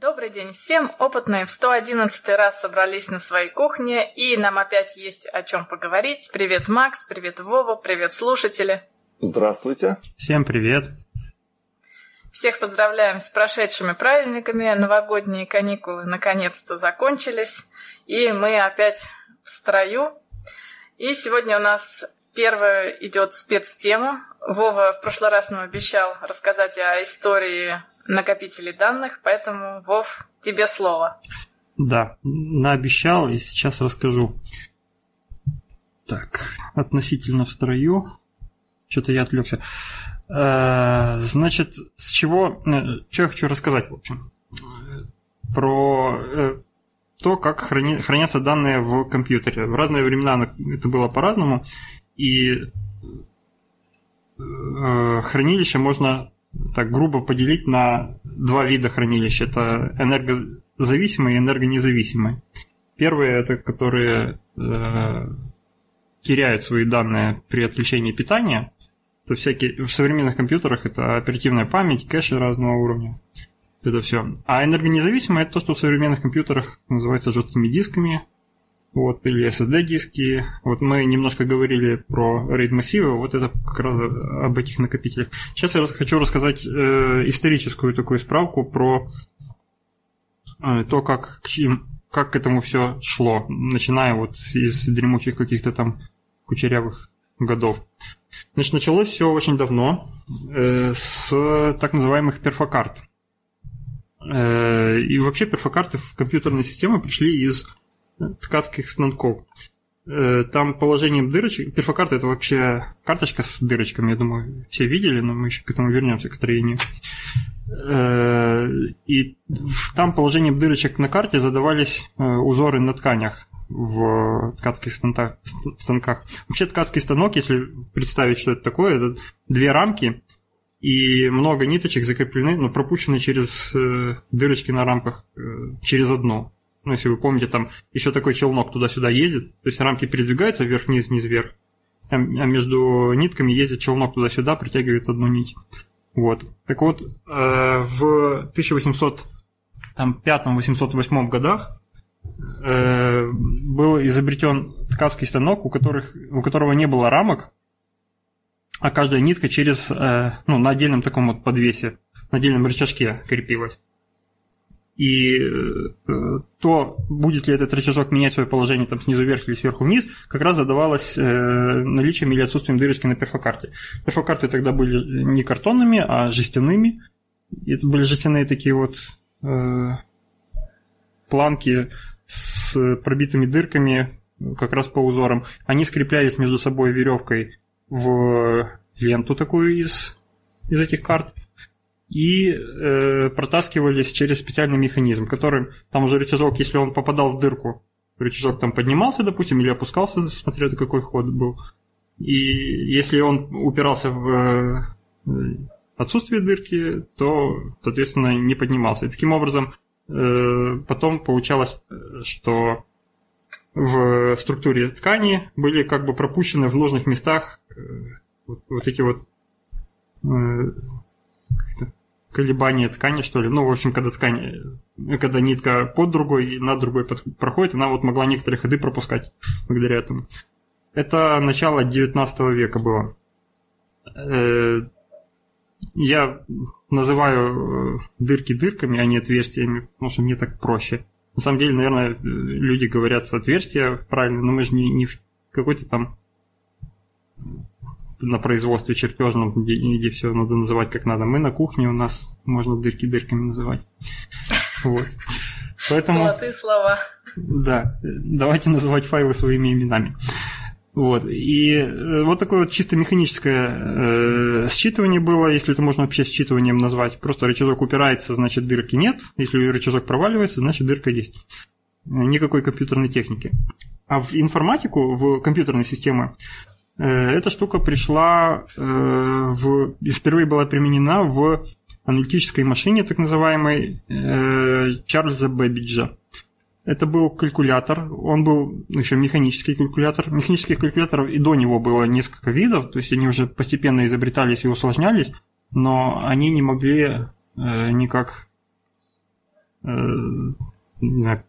Добрый день всем! Опытные в 111 раз собрались на своей кухне, и нам опять есть о чем поговорить. Привет, Макс, привет, Вова, привет, слушатели. Здравствуйте. Всем привет. Всех поздравляем с прошедшими праздниками. Новогодние каникулы наконец-то закончились, и мы опять в строю. И сегодня у нас первая идет спецтема. Вова в прошлый раз нам обещал рассказать о истории накопителей данных, поэтому, Вов, тебе слово. Да, наобещал и сейчас расскажу. Так, относительно в строю. Что-то я отвлекся. Э, значит, с чего... Э, что я хочу рассказать, в общем. Про э, то, как храни, хранятся данные в компьютере. В разные времена это было по-разному. И хранилище можно так грубо поделить на два вида хранилищ. Это энергозависимые и энергонезависимые. Первые это которые э, теряют свои данные при отключении питания. То всякие в современных компьютерах это оперативная память, кэши разного уровня. Это все. А энергонезависимое это то, что в современных компьютерах называется жесткими дисками, вот, или SSD-диски. Вот мы немножко говорили про RAID-массивы, вот это как раз об этих накопителях. Сейчас я хочу рассказать э, историческую такую справку про э, то, как к, чьим, как к этому все шло, начиная вот из дремучих каких-то там кучерявых годов. Значит, началось все очень давно, э, с так называемых перфокарт. Э, и вообще перфокарты в компьютерные системы пришли из ткацких станков. Э, там положением дырочек... Перфокарта это вообще карточка с дырочками, я думаю, все видели, но мы еще к этому вернемся, к строению. Э, и там положением дырочек на карте задавались э, узоры на тканях в ткацких станках. Вообще ткацкий станок, если представить, что это такое, это две рамки и много ниточек закреплены, но пропущены через дырочки на рамках через одно. Ну, если вы помните, там еще такой челнок туда-сюда ездит, то есть рамки передвигаются вверх-вниз, вниз-вверх, а, а между нитками ездит челнок туда-сюда, притягивает одну нить. Вот. Так вот, э, в 1805-808 годах э, был изобретен ткацкий станок, у, которых, у которого не было рамок, а каждая нитка через, э, ну, на отдельном таком вот подвесе, на отдельном рычажке крепилась. И э, то, будет ли этот рычажок менять свое положение там, снизу вверх или сверху вниз, как раз задавалось э, наличием или отсутствием дырочки на перфокарте. Перфокарты тогда были не картонными, а жестяными. Это были жестяные такие вот э, планки с пробитыми дырками как раз по узорам. Они скреплялись между собой веревкой в ленту такую из, из этих карт и э, протаскивались через специальный механизм, который там уже рычажок, если он попадал в дырку, рычажок там поднимался, допустим, или опускался, смотря на какой ход был. И если он упирался в э, отсутствие дырки, то, соответственно, не поднимался. И таким образом э, потом получалось, что в структуре ткани были как бы пропущены в нужных местах э, вот, вот эти вот э, колебания ткани, что ли. Ну, в общем, когда ткань, когда нитка под другой и над другой под, проходит, она вот могла некоторые ходы пропускать благодаря этому. Это начало 19 века было. Э, я называю э, дырки дырками, а не отверстиями, потому что мне так проще. На самом деле, наверное, люди говорят отверстия правильно, но мы же не, не в какой-то там на производстве чертежном, где, где все надо называть как надо. Мы на кухне, у нас можно дырки дырками называть. Вот. Поэтому, Золотые слова. Да, давайте называть файлы своими именами. Вот. И э, вот такое вот чисто механическое э, считывание было, если это можно вообще считыванием назвать. Просто рычажок упирается, значит дырки нет. Если рычажок проваливается, значит дырка есть. Никакой компьютерной техники. А в информатику, в компьютерные системы эта штука пришла э, в, впервые была применена в аналитической машине, так называемой э, Чарльза Бэббиджа. Это был калькулятор, он был еще механический калькулятор. Механических калькуляторов и до него было несколько видов, то есть они уже постепенно изобретались и усложнялись, но они не могли никак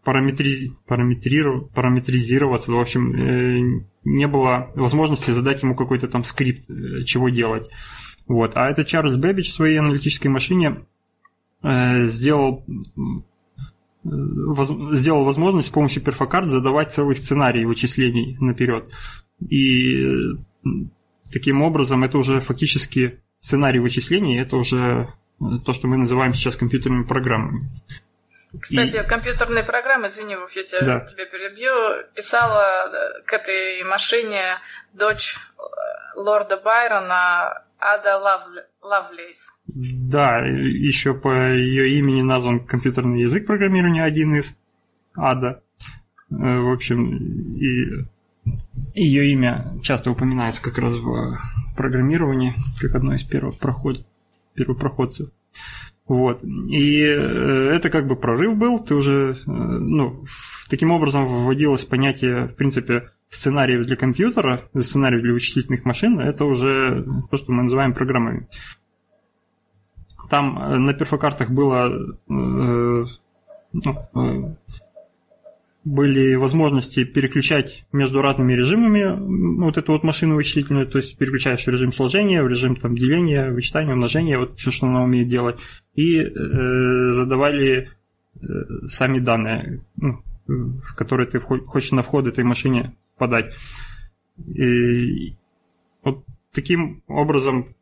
параметриз... параметриров... параметризироваться. В общем, не было возможности задать ему какой-то там скрипт, чего делать. Вот. А этот Чарльз Бэббидж в своей аналитической машине сделал сделал возможность с помощью перфокарт задавать целый сценарий вычислений наперед. И таким образом это уже фактически сценарий вычислений, это уже то, что мы называем сейчас компьютерными программами. Кстати, и... компьютерные программы, извини, Вов, я тебя, да. тебя перебью, писала э, к этой машине дочь э, лорда Байрона Ада Лавле... Лавлейс. Да, еще по ее имени назван компьютерный язык программирования один из Ада. Э, в общем, и ее имя часто упоминается как раз в программировании, как одно из первых проход, первопроходцев. Вот. И э, это как бы прорыв был, ты уже, э, ну, таким образом вводилось понятие, в принципе, сценариев для компьютера, сценариев для вычислительных машин, это уже то, что мы называем программами. Там э, на перфокартах было ну, были возможности переключать между разными режимами вот эту вот машину вычислительную, то есть переключаешь в режим сложения, в режим там, деления, вычитания, умножения, вот все, что она умеет делать, и э, задавали э, сами данные, ну, в которые ты хочешь на вход этой машине подать. И вот таким образом,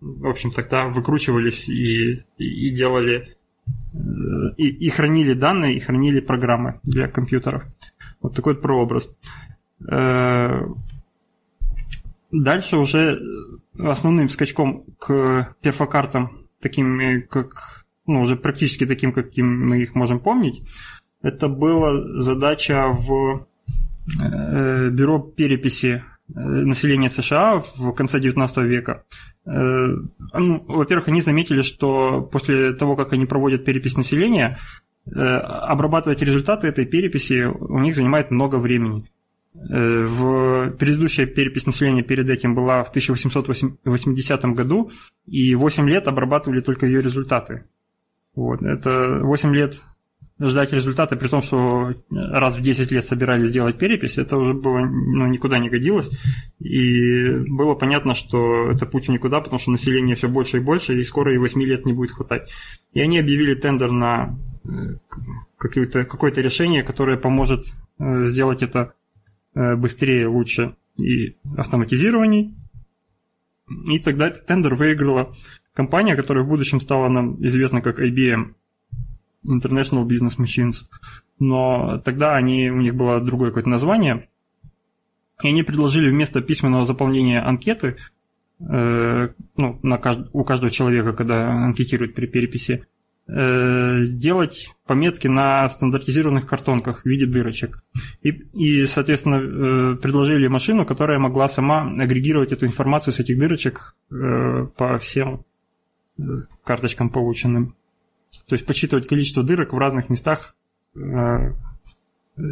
в общем, тогда выкручивались и, и делали и, и хранили данные, и хранили программы для компьютеров. Вот такой вот прообраз. Э, дальше уже основным скачком к перфокартам, таким как, ну, уже практически таким, каким мы их можем помнить, это была задача в э, бюро переписи э, населения США в конце 19 века. Э, ну, во-первых, они заметили, что после того, как они проводят перепись населения, э, обрабатывать результаты этой переписи у них занимает много времени. Э, в предыдущая перепись населения перед этим была в 1880 году, и 8 лет обрабатывали только ее результаты. Вот. Это 8 лет ждать результата, при том, что раз в 10 лет собирались сделать перепись, это уже было ну, никуда не годилось. И было понятно, что это путь никуда, потому что население все больше и больше, и скоро и 8 лет не будет хватать. И они объявили тендер на э, какое-то, какое-то решение, которое поможет э, сделать это э, быстрее, лучше и автоматизированней. И тогда этот тендер выиграла компания, которая в будущем стала нам известна как IBM. International Business Machines. Но тогда они, у них было другое какое-то название. И они предложили вместо письменного заполнения анкеты, э, ну, на кажд... у каждого человека, когда анкетируют при переписи, э, делать пометки на стандартизированных картонках в виде дырочек. И, и соответственно, э, предложили машину, которая могла сама агрегировать эту информацию с этих дырочек э, по всем э, карточкам полученным. То есть подсчитывать количество дырок в разных местах э,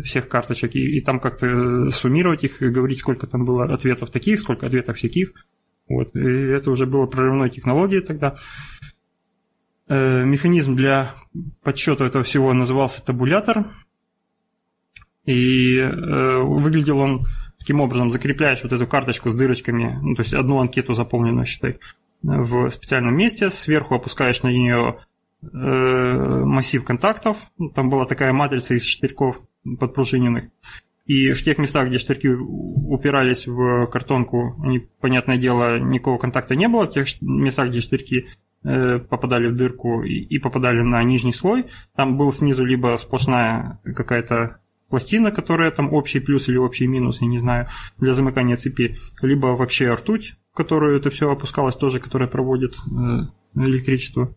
всех карточек и, и там как-то суммировать их и говорить, сколько там было ответов таких, сколько ответов всяких. Вот. И это уже было прорывной технологией тогда. Э, механизм для подсчета этого всего назывался табулятор. И э, выглядел он таким образом, закрепляешь вот эту карточку с дырочками, ну, то есть одну анкету заполненную, считай, в специальном месте, сверху опускаешь на нее Э, массив контактов. Ну, там была такая матрица из штырьков подпружиненных. И в тех местах, где штырьки упирались в картонку, они, понятное дело, никакого контакта не было. В тех местах, где штырьки э, попадали в дырку и попадали на нижний слой, там был снизу либо сплошная какая-то пластина, которая там общий плюс или общий минус, я не знаю, для замыкания цепи, либо вообще ртуть, в которую это все опускалось тоже, которая проводит э, электричество.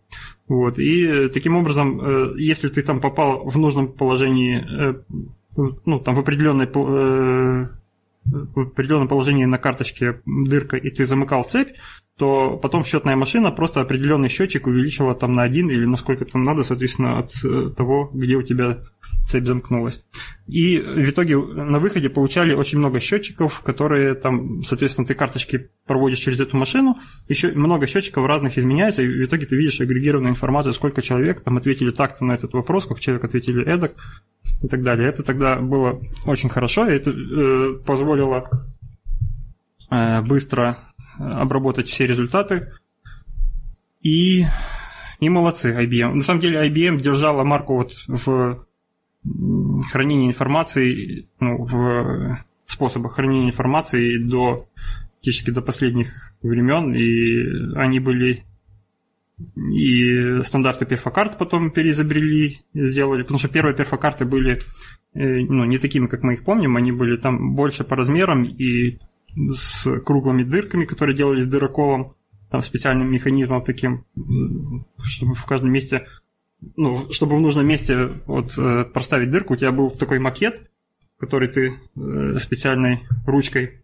Вот. И таким образом, э, если ты там попал в нужном положении, э, ну, там в определенной э, в определенном положении на карточке дырка, и ты замыкал цепь, то потом счетная машина просто определенный счетчик увеличила там на один или насколько там надо, соответственно, от э, того, где у тебя цепь замкнулась. И в итоге на выходе получали очень много счетчиков, которые там, соответственно, ты карточки проводишь через эту машину, еще много счетчиков разных изменяется, и в итоге ты видишь агрегированную информацию, сколько человек там ответили так-то на этот вопрос, сколько человек ответили эдак и так далее. Это тогда было очень хорошо, и это э, позволило э, быстро обработать все результаты. И, и молодцы IBM. На самом деле IBM держала марку вот в хранении информации, ну, в способах хранения информации до практически до последних времен, и они были и стандарты перфокарт потом переизобрели, сделали, потому что первые перфокарты были э, ну, не такими, как мы их помним, они были там больше по размерам и с круглыми дырками, которые делались дыроколом, там специальным механизмом таким, чтобы в каждом месте, ну, чтобы в нужном месте вот э, проставить дырку, у тебя был такой макет, который ты э, специальной ручкой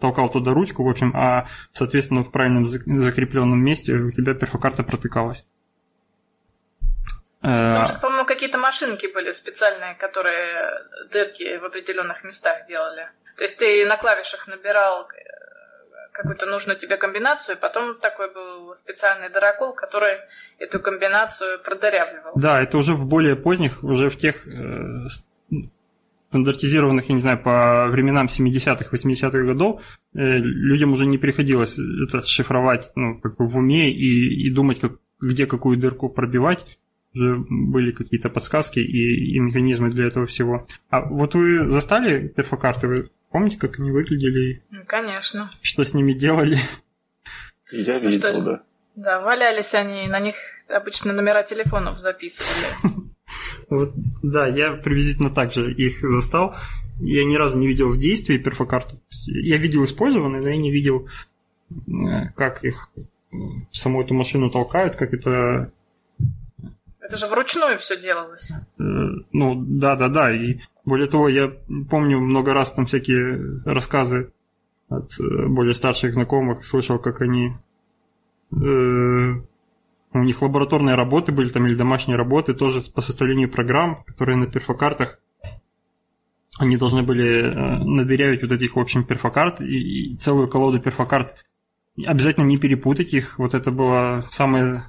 толкал туда ручку, в общем, а, соответственно, в правильном закрепленном месте у тебя перфокарта протыкалась. Там же, по-моему, какие-то машинки были специальные, которые дырки в определенных местах делали. То есть ты на клавишах набирал э, какую-то нужную тебе комбинацию, и потом такой был специальный дырокол, который эту комбинацию продырявливал. Да, это уже в более поздних, уже в тех э, стандартизированных, я не знаю, по временам 70-х, 80-х годов, э, людям уже не приходилось это шифровать ну, как бы в уме и, и думать, как, где какую дырку пробивать. Уже были какие-то подсказки и, и механизмы для этого всего. А вот вы застали перфокарты? Вы Помните, как они выглядели? Ну, конечно. Что с ними делали? Я ну, видел, да. Да, валялись они, на них обычно номера телефонов записывали. Вот, да, я приблизительно так же их застал. Я ни разу не видел в действии перфокарту. Я видел использованные, но я не видел, э, как их саму эту машину толкают, как это это же вручную все делалось. Э, ну, да, да, да. И более того, я помню много раз там всякие рассказы от э, более старших знакомых, слышал, как они э, у них лабораторные работы были там или домашние работы тоже по составлению программ, которые на перфокартах они должны были э, надырявить вот этих, в общем, перфокарт и, и целую колоду перфокарт. Обязательно не перепутать их. Вот это было самое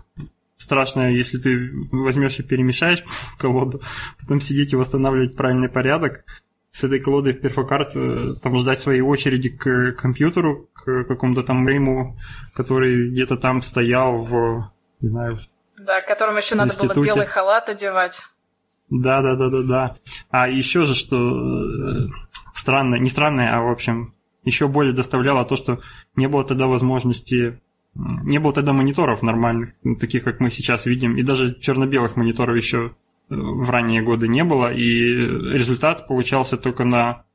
страшное, если ты возьмешь и перемешаешь колоду, потом сидеть и восстанавливать правильный порядок. С этой колодой перфокарт э, там ждать своей очереди к компьютеру, к какому-то там мейму, который где-то там стоял в, не знаю, да, которым еще надо институте. было белый халат одевать. Да, да, да, да, да. А еще же, что э, странно, не странное, а в общем, еще более доставляло то, что не было тогда возможности не было тогда мониторов нормальных, таких, как мы сейчас видим, и даже черно-белых мониторов еще э, в ранние годы не было, и результат получался только на э,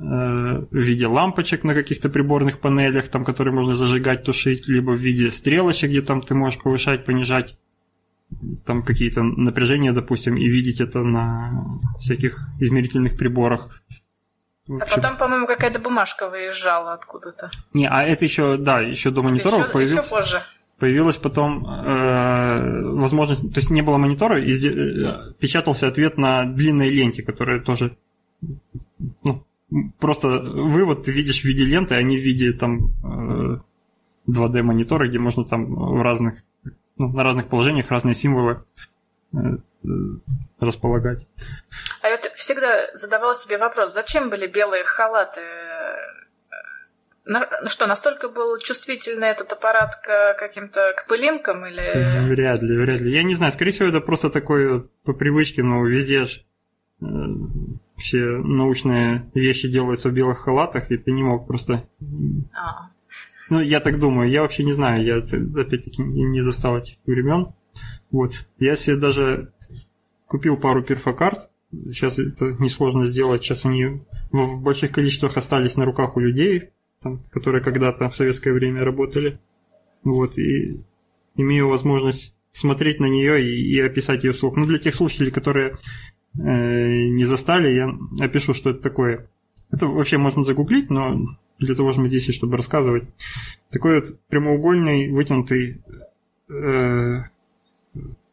в виде лампочек на каких-то приборных панелях, там, которые можно зажигать, тушить, либо в виде стрелочек, где там ты можешь повышать, понижать там какие-то напряжения, допустим, и видеть это на всяких измерительных приборах. А потом, по-моему, какая-то бумажка выезжала откуда-то. Не, а это еще, да, еще до мониторов еще, появился. Еще позже. Появилась потом э, возможность, то есть не было монитора, и э, печатался ответ на длинной ленте, которая тоже ну, просто вывод ты видишь в виде ленты, а не в виде там э, 2D монитора, где можно там в разных, ну, на разных положениях разные символы э, э располагать. А вот всегда задавала себе вопрос, зачем были белые халаты? Ну что, настолько был чувствительный этот аппарат к каким-то к пылинкам или... Вряд ли, вряд ли. Я не знаю, скорее всего, это просто такое по привычке, но везде же э, все научные вещи делаются в белых халатах, и ты не мог просто... А. Ну, я так думаю, я вообще не знаю, я опять-таки не застал этих времен. Вот. Я себе даже купил пару перфокарт. Сейчас это несложно сделать. Сейчас они в больших количествах остались на руках у людей, там, которые когда-то в советское время работали. Вот, и имею возможность смотреть на нее и, и описать ее вслух. Ну, для тех слушателей, которые не застали, я опишу, что это такое. Это вообще можно загуглить, но для того же мы здесь и чтобы рассказывать. Такой вот прямоугольный вытянутый э,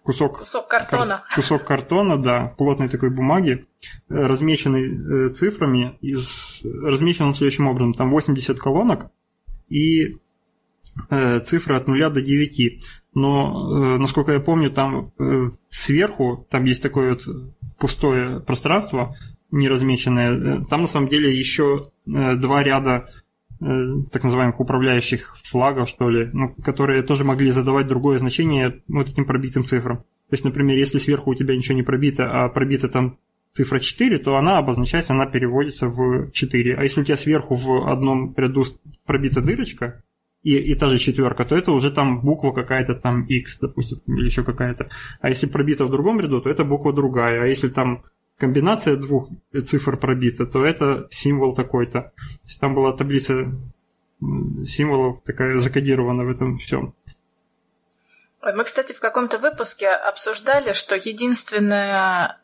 кусок, кусок картона. Кар, кусок картона, да, плотной такой бумаги, э, размеченный э, цифрами, из, размечен следующим образом. Там 80 колонок и э, цифры от 0 до 9. Но, э, насколько я помню, там э, сверху, там есть такое вот пустое пространство, неразмеченное. Э, там на самом деле еще э, два ряда э, так называемых управляющих флагов, что ли, ну, которые тоже могли задавать другое значение вот этим пробитым цифрам. То есть, например, если сверху у тебя ничего не пробито, а пробита там цифра 4, то она обозначается, она переводится в 4. А если у тебя сверху в одном ряду пробита дырочка, и, и та же четверка, то это уже там буква какая-то там X, допустим, или еще какая-то. А если пробита в другом ряду, то это буква другая. А если там комбинация двух цифр пробита, то это символ такой-то. То есть там была таблица символов такая закодирована в этом всем. Мы, кстати, в каком-то выпуске обсуждали, что единственная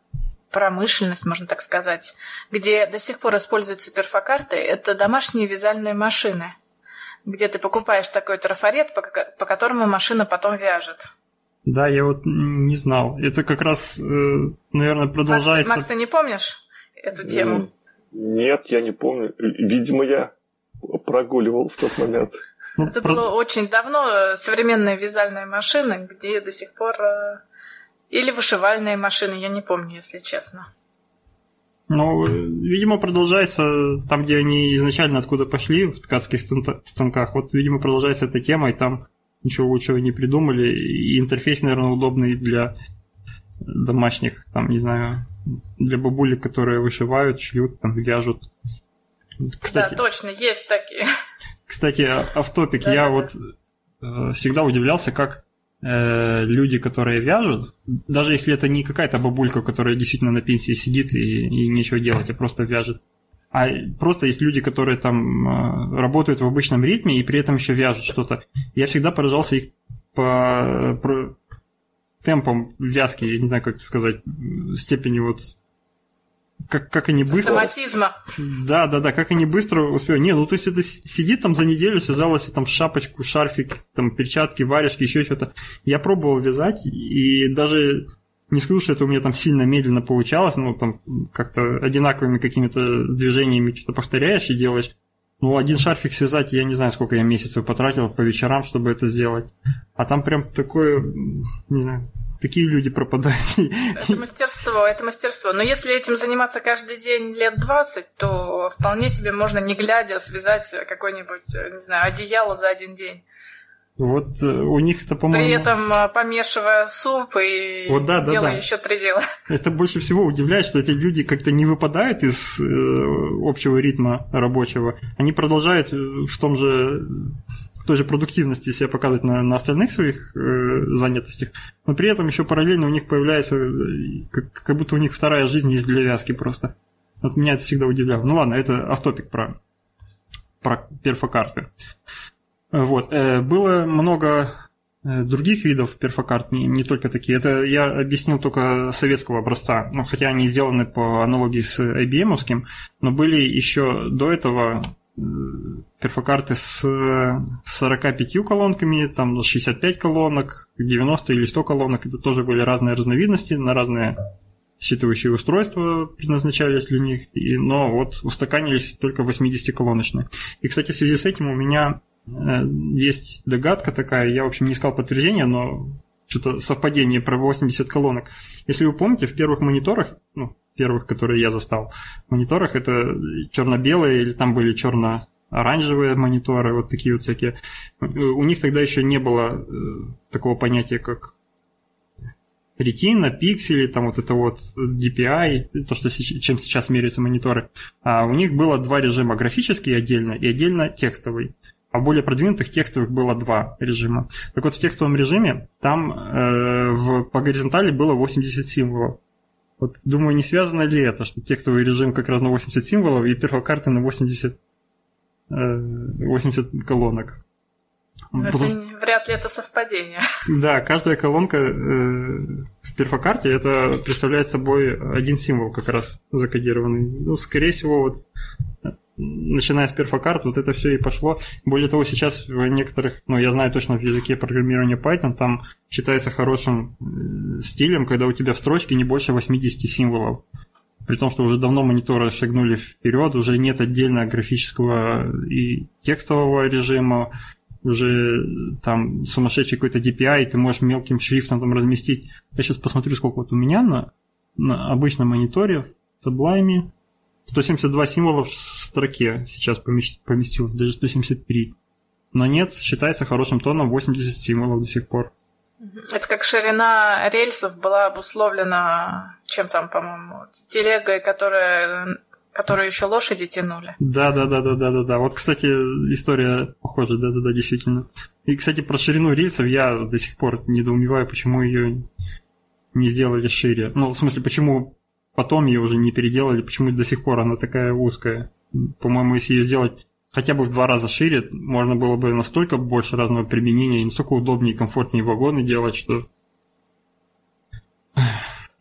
промышленность, можно так сказать, где до сих пор используются перфокарты, это домашние вязальные машины, где ты покупаешь такой трафарет, по, по которому машина потом вяжет. Да, я вот не знал. Это как раз, э, наверное, продолжается... Макс, Макс, ты не помнишь эту тему? Нет, я не помню. Видимо, я прогуливал в тот момент. Ну, Это про... было очень давно. Э, современные вязальные машины, где до сих пор... Э, или вышивальные машины, я не помню, если честно. Ну, видимо, продолжается там, где они изначально откуда пошли, в ткацких станках. Вот, видимо, продолжается эта тема, и там ничего лучшего не придумали. И интерфейс, наверное, удобный для домашних, там, не знаю, для бабулек, которые вышивают, шьют, там, вяжут. Кстати, да, точно, есть такие. Кстати, автопик, да, я да, вот да. Э, всегда удивлялся, как э, люди, которые вяжут, даже если это не какая-то бабулька, которая действительно на пенсии сидит и, и нечего делать, а просто вяжет, а просто есть люди, которые там э, работают в обычном ритме и при этом еще вяжут что-то. Я всегда поражался их по, по темпам вязки, я не знаю, как это сказать, степени вот как, как они быстро... Автоматизма. Да, да, да, как они быстро успевают. Не, ну то есть это сидит там за неделю, связалась там шапочку, шарфик, там перчатки, варежки, еще что-то. Я пробовал вязать, и даже не скажу, что это у меня там сильно медленно получалось, но там как-то одинаковыми какими-то движениями что-то повторяешь и делаешь. Ну, один шарфик связать, я не знаю, сколько я месяцев потратил по вечерам, чтобы это сделать. А там прям такое, не знаю, такие люди пропадают. Это мастерство, это мастерство. Но если этим заниматься каждый день лет 20, то вполне себе можно, не глядя, связать какое-нибудь, не знаю, одеяло за один день. Вот э, у них это, по-моему... При этом э, помешивая суп и вот, да, делая да, да. еще три дела. Это больше всего удивляет, что эти люди как-то не выпадают из э, общего ритма рабочего. Они продолжают в том же в той же продуктивности себя показывать на, на остальных своих э, занятостях, но при этом еще параллельно у них появляется, как, как будто у них вторая жизнь есть для вязки просто. Вот меня это всегда удивляло. Ну ладно, это автопик про, про перфокарты. Вот. Э, было много э, других видов перфокарт, не, не только такие. Это я объяснил только советского образца, ну, хотя они сделаны по аналогии с IBM, но были еще до этого э, перфокарты с 45 колонками, там 65 колонок, 90 или 100 колонок. Это тоже были разные разновидности на разные считывающие устройства предназначались для них, но вот устаканились только 80-колоночные. И, кстати, в связи с этим у меня есть догадка такая, я, в общем, не искал подтверждения, но что-то совпадение про 80 колонок. Если вы помните, в первых мониторах, ну, первых, которые я застал, мониторах это черно-белые или там были черно оранжевые мониторы, вот такие вот всякие. У них тогда еще не было э, такого понятия, как ретина, пиксели, там вот это вот DPI, то, что чем сейчас меряются мониторы. А у них было два режима, графический отдельно и отдельно текстовый а более продвинутых текстовых было два режима. Так вот, в текстовом режиме там э, в, по горизонтали было 80 символов. Вот думаю, не связано ли это, что текстовый режим как раз на 80 символов и перфокарты на 80, э, 80 колонок. Это, Потому... Вряд ли это совпадение. Да, каждая колонка э, в перфокарте это представляет собой один символ как раз закодированный. Ну, скорее всего, вот начиная с перфокарт, вот это все и пошло. Более того, сейчас в некоторых, ну, я знаю точно в языке программирования Python, там считается хорошим э, стилем, когда у тебя в строчке не больше 80 символов. При том, что уже давно мониторы шагнули вперед, уже нет отдельно графического и текстового режима, уже там сумасшедший какой-то DPI, ты можешь мелким шрифтом там разместить. Я сейчас посмотрю, сколько вот у меня на, на обычном мониторе в Sublime. 172 символа строке сейчас поместил, даже 173. Но нет, считается хорошим тоном 80 символов до сих пор. Это как ширина рельсов была обусловлена чем там, по-моему, телегой, которая которую еще лошади тянули. Да, да, да, да, да, да, да. Вот, кстати, история похожа, да, да, да, действительно. И, кстати, про ширину рельсов я до сих пор недоумеваю, почему ее не сделали шире. Ну, в смысле, почему потом ее уже не переделали, почему до сих пор она такая узкая. По-моему, если ее сделать хотя бы в два раза шире, можно было бы настолько больше разного применения и настолько удобнее и комфортнее вагоны делать, что...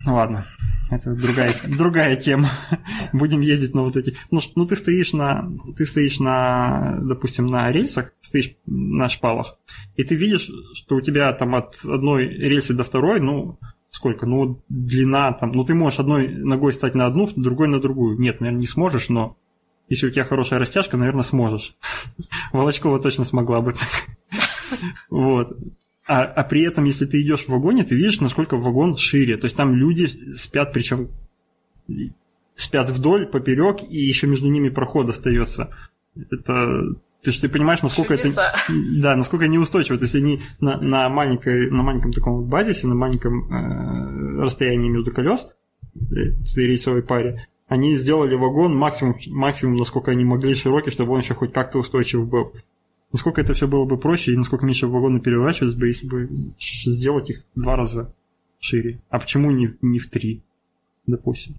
Ну ладно, это другая, другая тема. Будем ездить на вот эти. Ну, ну ты стоишь на, ты стоишь на, допустим, на рельсах, стоишь на шпалах, и ты видишь, что у тебя там от одной рельсы до второй, ну, сколько? Ну, длина там, ну, ты можешь одной ногой стать на одну, другой на другую. Нет, наверное, не сможешь, но если у тебя хорошая растяжка, наверное, сможешь. Волочкова точно смогла бы. Вот. А, а при этом, если ты идешь в вагоне, ты видишь, насколько вагон шире. То есть там люди спят, причем спят вдоль, поперек, и еще между ними проход остается. Это ты же ты понимаешь, насколько Чудеса. это да, насколько неустойчиво. То есть они на, на, маленькой, на маленьком таком базисе, на маленьком э, расстоянии между колес э, этой рейсовой паре, они сделали вагон максимум, максимум, насколько они могли широкий, чтобы он еще хоть как-то устойчив был. Насколько это все было бы проще и насколько меньше вагоны переворачивались бы, если бы сделать их в два раза шире. А почему не, не в три, допустим?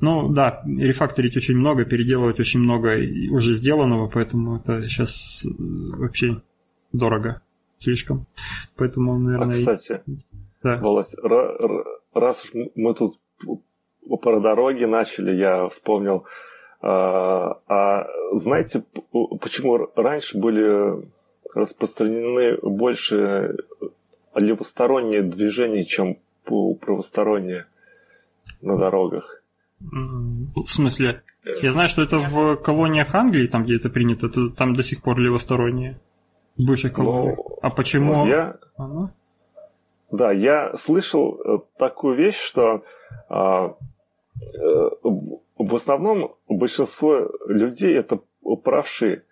Ну да, рефакторить очень много, переделывать очень много уже сделанного, поэтому это сейчас э, вообще дорого слишком. Поэтому, наверное... А, кстати, да. Володь, раз уж мы тут про дороги начали, я вспомнил а, а знаете, почему раньше были распространены больше левосторонние движения, чем правосторонние на дорогах? В смысле? Я знаю, что это в колониях Англии, там, где это принято, это, там до сих пор левосторонние. В бывших ну, колониях. Ну, а почему? Я... Ага. Да, я слышал э, такую вещь, что а, в основном большинство людей это правши.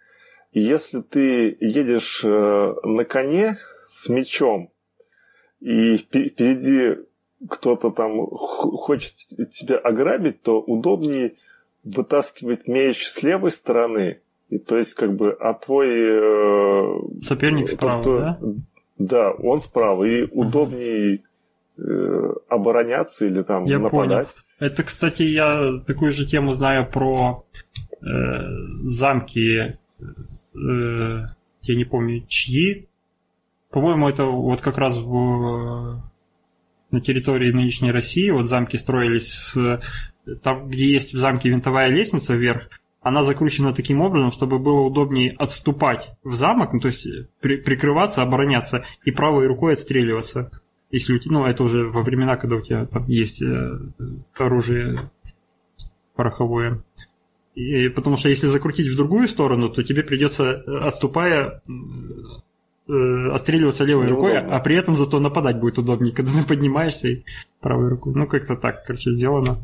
Если ты едешь э, на коне с мечом, и впереди кто-то там хочет тебя ограбить, то удобнее вытаскивать меч с левой стороны, и то есть как бы, а твой... Э, Соперник справа, тот, да? Да, он справа, и удобнее э, обороняться или там Я нападать. Понял. Это, кстати, я такую же тему знаю про э, замки, э, я не помню, чьи. По-моему, это вот как раз в, на территории нынешней России, вот замки строились с, там, где есть в замке винтовая лестница вверх, она закручена таким образом, чтобы было удобнее отступать в замок, ну, то есть при, прикрываться, обороняться и правой рукой отстреливаться. Если у тебя, ну, это уже во времена, когда у тебя там есть э, оружие пороховое. И, потому что если закрутить в другую сторону, то тебе придется, э, отступая, э, отстреливаться левой рукой, а при этом зато нападать будет удобнее, когда ты поднимаешься и правой рукой. Ну, как-то так, короче, сделано.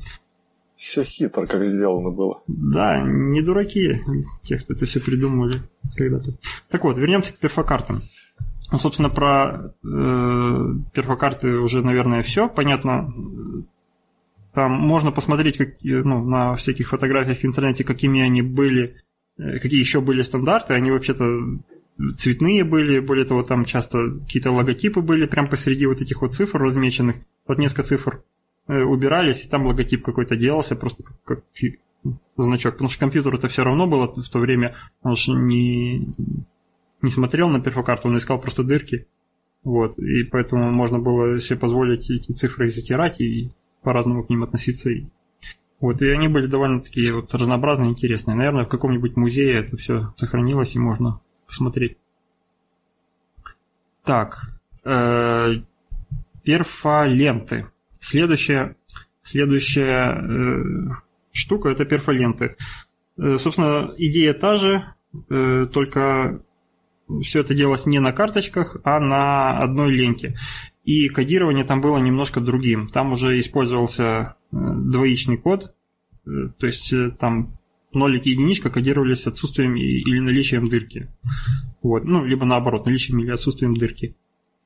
Все хитро, как сделано было. Да, не дураки, те, кто это все придумали когда-то. Так вот, вернемся к перфокартам. Ну, собственно, про э, перфокарты уже, наверное, все. Понятно, там можно посмотреть как, ну, на всяких фотографиях в интернете, какими они были, э, какие еще были стандарты. Они вообще-то цветные были, более того, там часто какие-то логотипы были прямо посреди вот этих вот цифр размеченных. Вот несколько цифр э, убирались, и там логотип какой-то делался, просто как, как значок. Потому что компьютер это все равно было в то время, он же не, не смотрел на перфокарту, он искал просто дырки. Вот, и поэтому можно было себе позволить эти цифры затирать и по-разному к ним относиться. Вот, и они были довольно такие вот разнообразные, интересные. Наверное, в каком-нибудь музее это все сохранилось и можно посмотреть. Так, э, перфоленты. Следующая, следующая э, штука это перфоленты. Э, собственно, идея та же, только все это делалось не на карточках, а на одной ленте. И кодирование там было немножко другим. Там уже использовался э, двоичный код, э, то есть э, там нолики и единичка кодировались отсутствием или наличием дырки. Вот. Ну, либо наоборот, наличием или отсутствием дырки.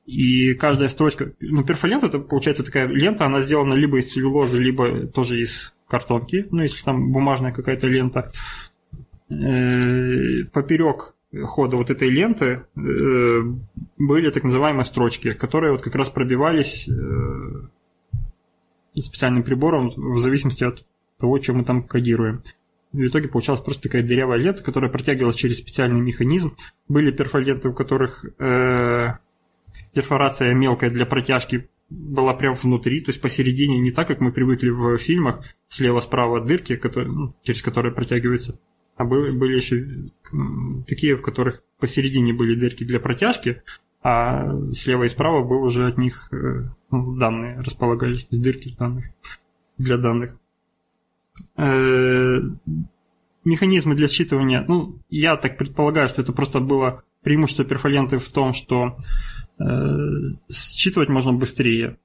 И каждая строчка... Ну, перфолента, это получается такая лента, она сделана либо из целлюлозы, либо тоже из картонки, ну, если там бумажная какая-то лента. Поперек хода вот этой ленты э, были так называемые строчки, которые вот как раз пробивались э, специальным прибором в зависимости от того, что мы там кодируем. В итоге получалась просто такая дырявая лента, которая протягивалась через специальный механизм. Были перфоленты, у которых э, перфорация мелкая для протяжки была прямо внутри, то есть посередине, не так, как мы привыкли в фильмах, слева-справа дырки, которые, ну, через которые протягиваются а были, были еще такие, в которых посередине были дырки для протяжки, а слева и справа был уже от них э, ну, данные располагались, дырки данных для данных. Э, механизмы для считывания, ну, я так предполагаю, что это просто было преимущество перфоленты в том, что э, считывать можно быстрее,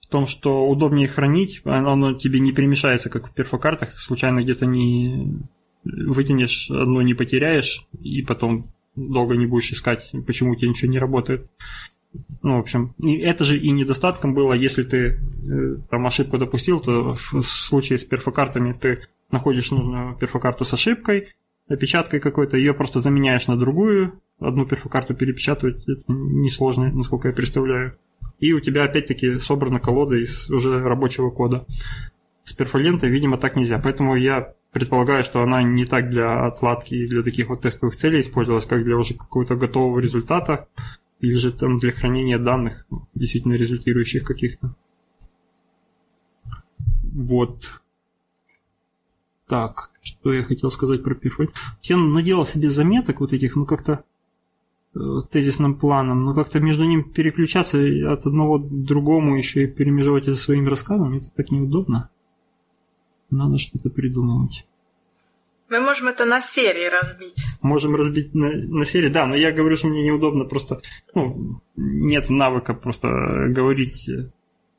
в том, что удобнее хранить, оно, оно тебе не перемешается, как в перфокартах, случайно где-то не вытянешь одно, не потеряешь, и потом долго не будешь искать, почему у тебя ничего не работает. Ну, в общем, это же и недостатком было, если ты э, там ошибку допустил, то в случае с перфокартами ты находишь нужную перфокарту с ошибкой, опечаткой какой-то, ее просто заменяешь на другую, одну перфокарту перепечатывать, это несложно, насколько я представляю. И у тебя опять-таки собрана колода из уже рабочего кода. С перфолентой, видимо, так нельзя. Поэтому я предполагаю, что она не так для отладки и для таких вот тестовых целей использовалась, как для уже какого-то готового результата, или же там для хранения данных, действительно результирующих каких-то. Вот. Так, что я хотел сказать про Perfect. Я наделал себе заметок вот этих, ну как-то э, тезисным планом, но как-то между ними переключаться от одного к другому еще и перемежевать это своими рассказами, это так неудобно. Надо что-то придумывать. Мы можем это на серии разбить. Можем разбить на, на серии, да, но я говорю, что мне неудобно просто, ну, нет навыка просто говорить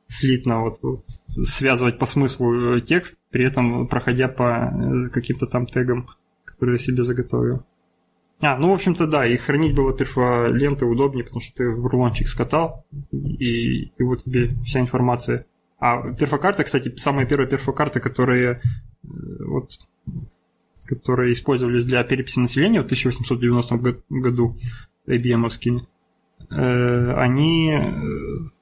слитно, вот, вот связывать по смыслу текст, при этом проходя по э, каким-то там тегам, которые я себе заготовил. А, ну, в общем-то, да, и хранить было перфоленты удобнее, потому что ты в рулончик скатал, и, и вот тебе вся информация а перфокарта, кстати, самые первые перфокарты, которые э, вот которые использовались для переписи населения в 1890 году, IBM-овскими, э, они э,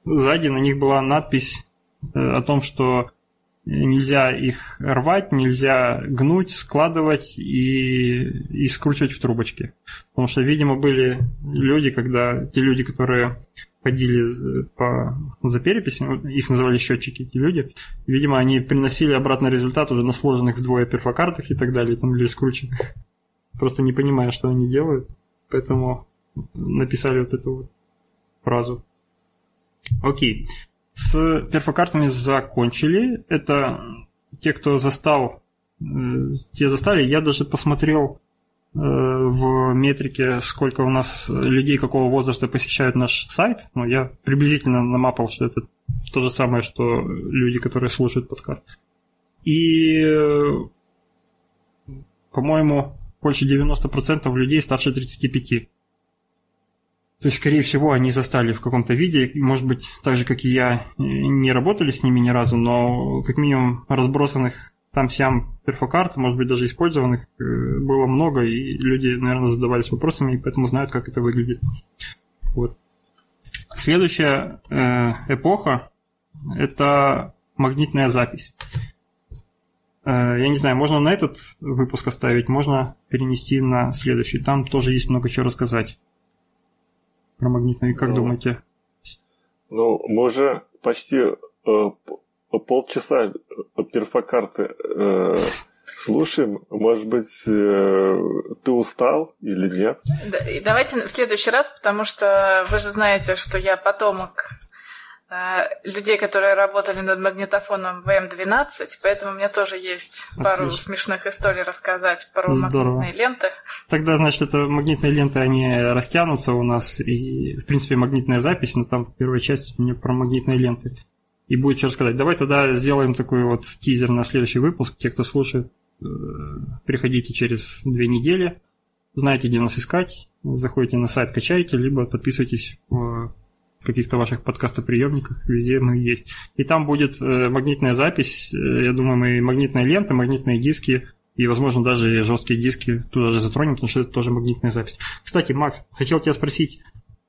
сзади на них была надпись о том, что нельзя их рвать, нельзя гнуть, складывать и, и скручивать в трубочки. Потому что, видимо, были люди, когда те люди, которые ходили по, за переписью, их называли счетчики, эти люди. Видимо, они приносили обратный результат уже на сложенных вдвое перфокартах и так далее, там, или скрученных. Просто не понимая, что они делают. Поэтому написали вот эту вот фразу. Окей. С перфокартами закончили. Это те, кто застал, э, те застали. Я даже посмотрел в метрике, сколько у нас людей какого возраста посещают наш сайт. Ну, я приблизительно намапал, что это то же самое, что люди, которые слушают подкаст. И, по-моему, больше 90% людей старше 35. То есть, скорее всего, они застали в каком-то виде, может быть, так же, как и я, не работали с ними ни разу, но как минимум разбросанных там сям перфокарт, может быть, даже использованных э, было много, и люди, наверное, задавались вопросами, и поэтому знают, как это выглядит. Вот. Следующая э, эпоха – это магнитная запись. Э, я не знаю, можно на этот выпуск оставить, можно перенести на следующий. Там тоже есть много чего рассказать про магнитную. Как ну, думаете? Ну, мы уже почти э, полчаса перфокарты э, слушаем. Может быть, э, ты устал или нет? Да, и давайте в следующий раз, потому что вы же знаете, что я потомок э, людей, которые работали над магнитофоном ВМ-12, поэтому у меня тоже есть пару Отлично. смешных историй рассказать про Здорово. магнитные ленты. Тогда, значит, это магнитные ленты, они растянутся у нас, и, в принципе, магнитная запись, но там первая часть мне про магнитные ленты. И будет что рассказать. Давай тогда сделаем такой вот тизер на следующий выпуск. Те, кто слушает, э, приходите через две недели. Знаете, где нас искать. Заходите на сайт, качаете, либо подписывайтесь в каких-то ваших подкастоприемниках, везде мы есть. И там будет э, магнитная запись, э, я думаю, мы магнитные ленты, магнитные диски, и, возможно, даже жесткие диски туда же затронем, потому что это тоже магнитная запись. Кстати, Макс, хотел тебя спросить,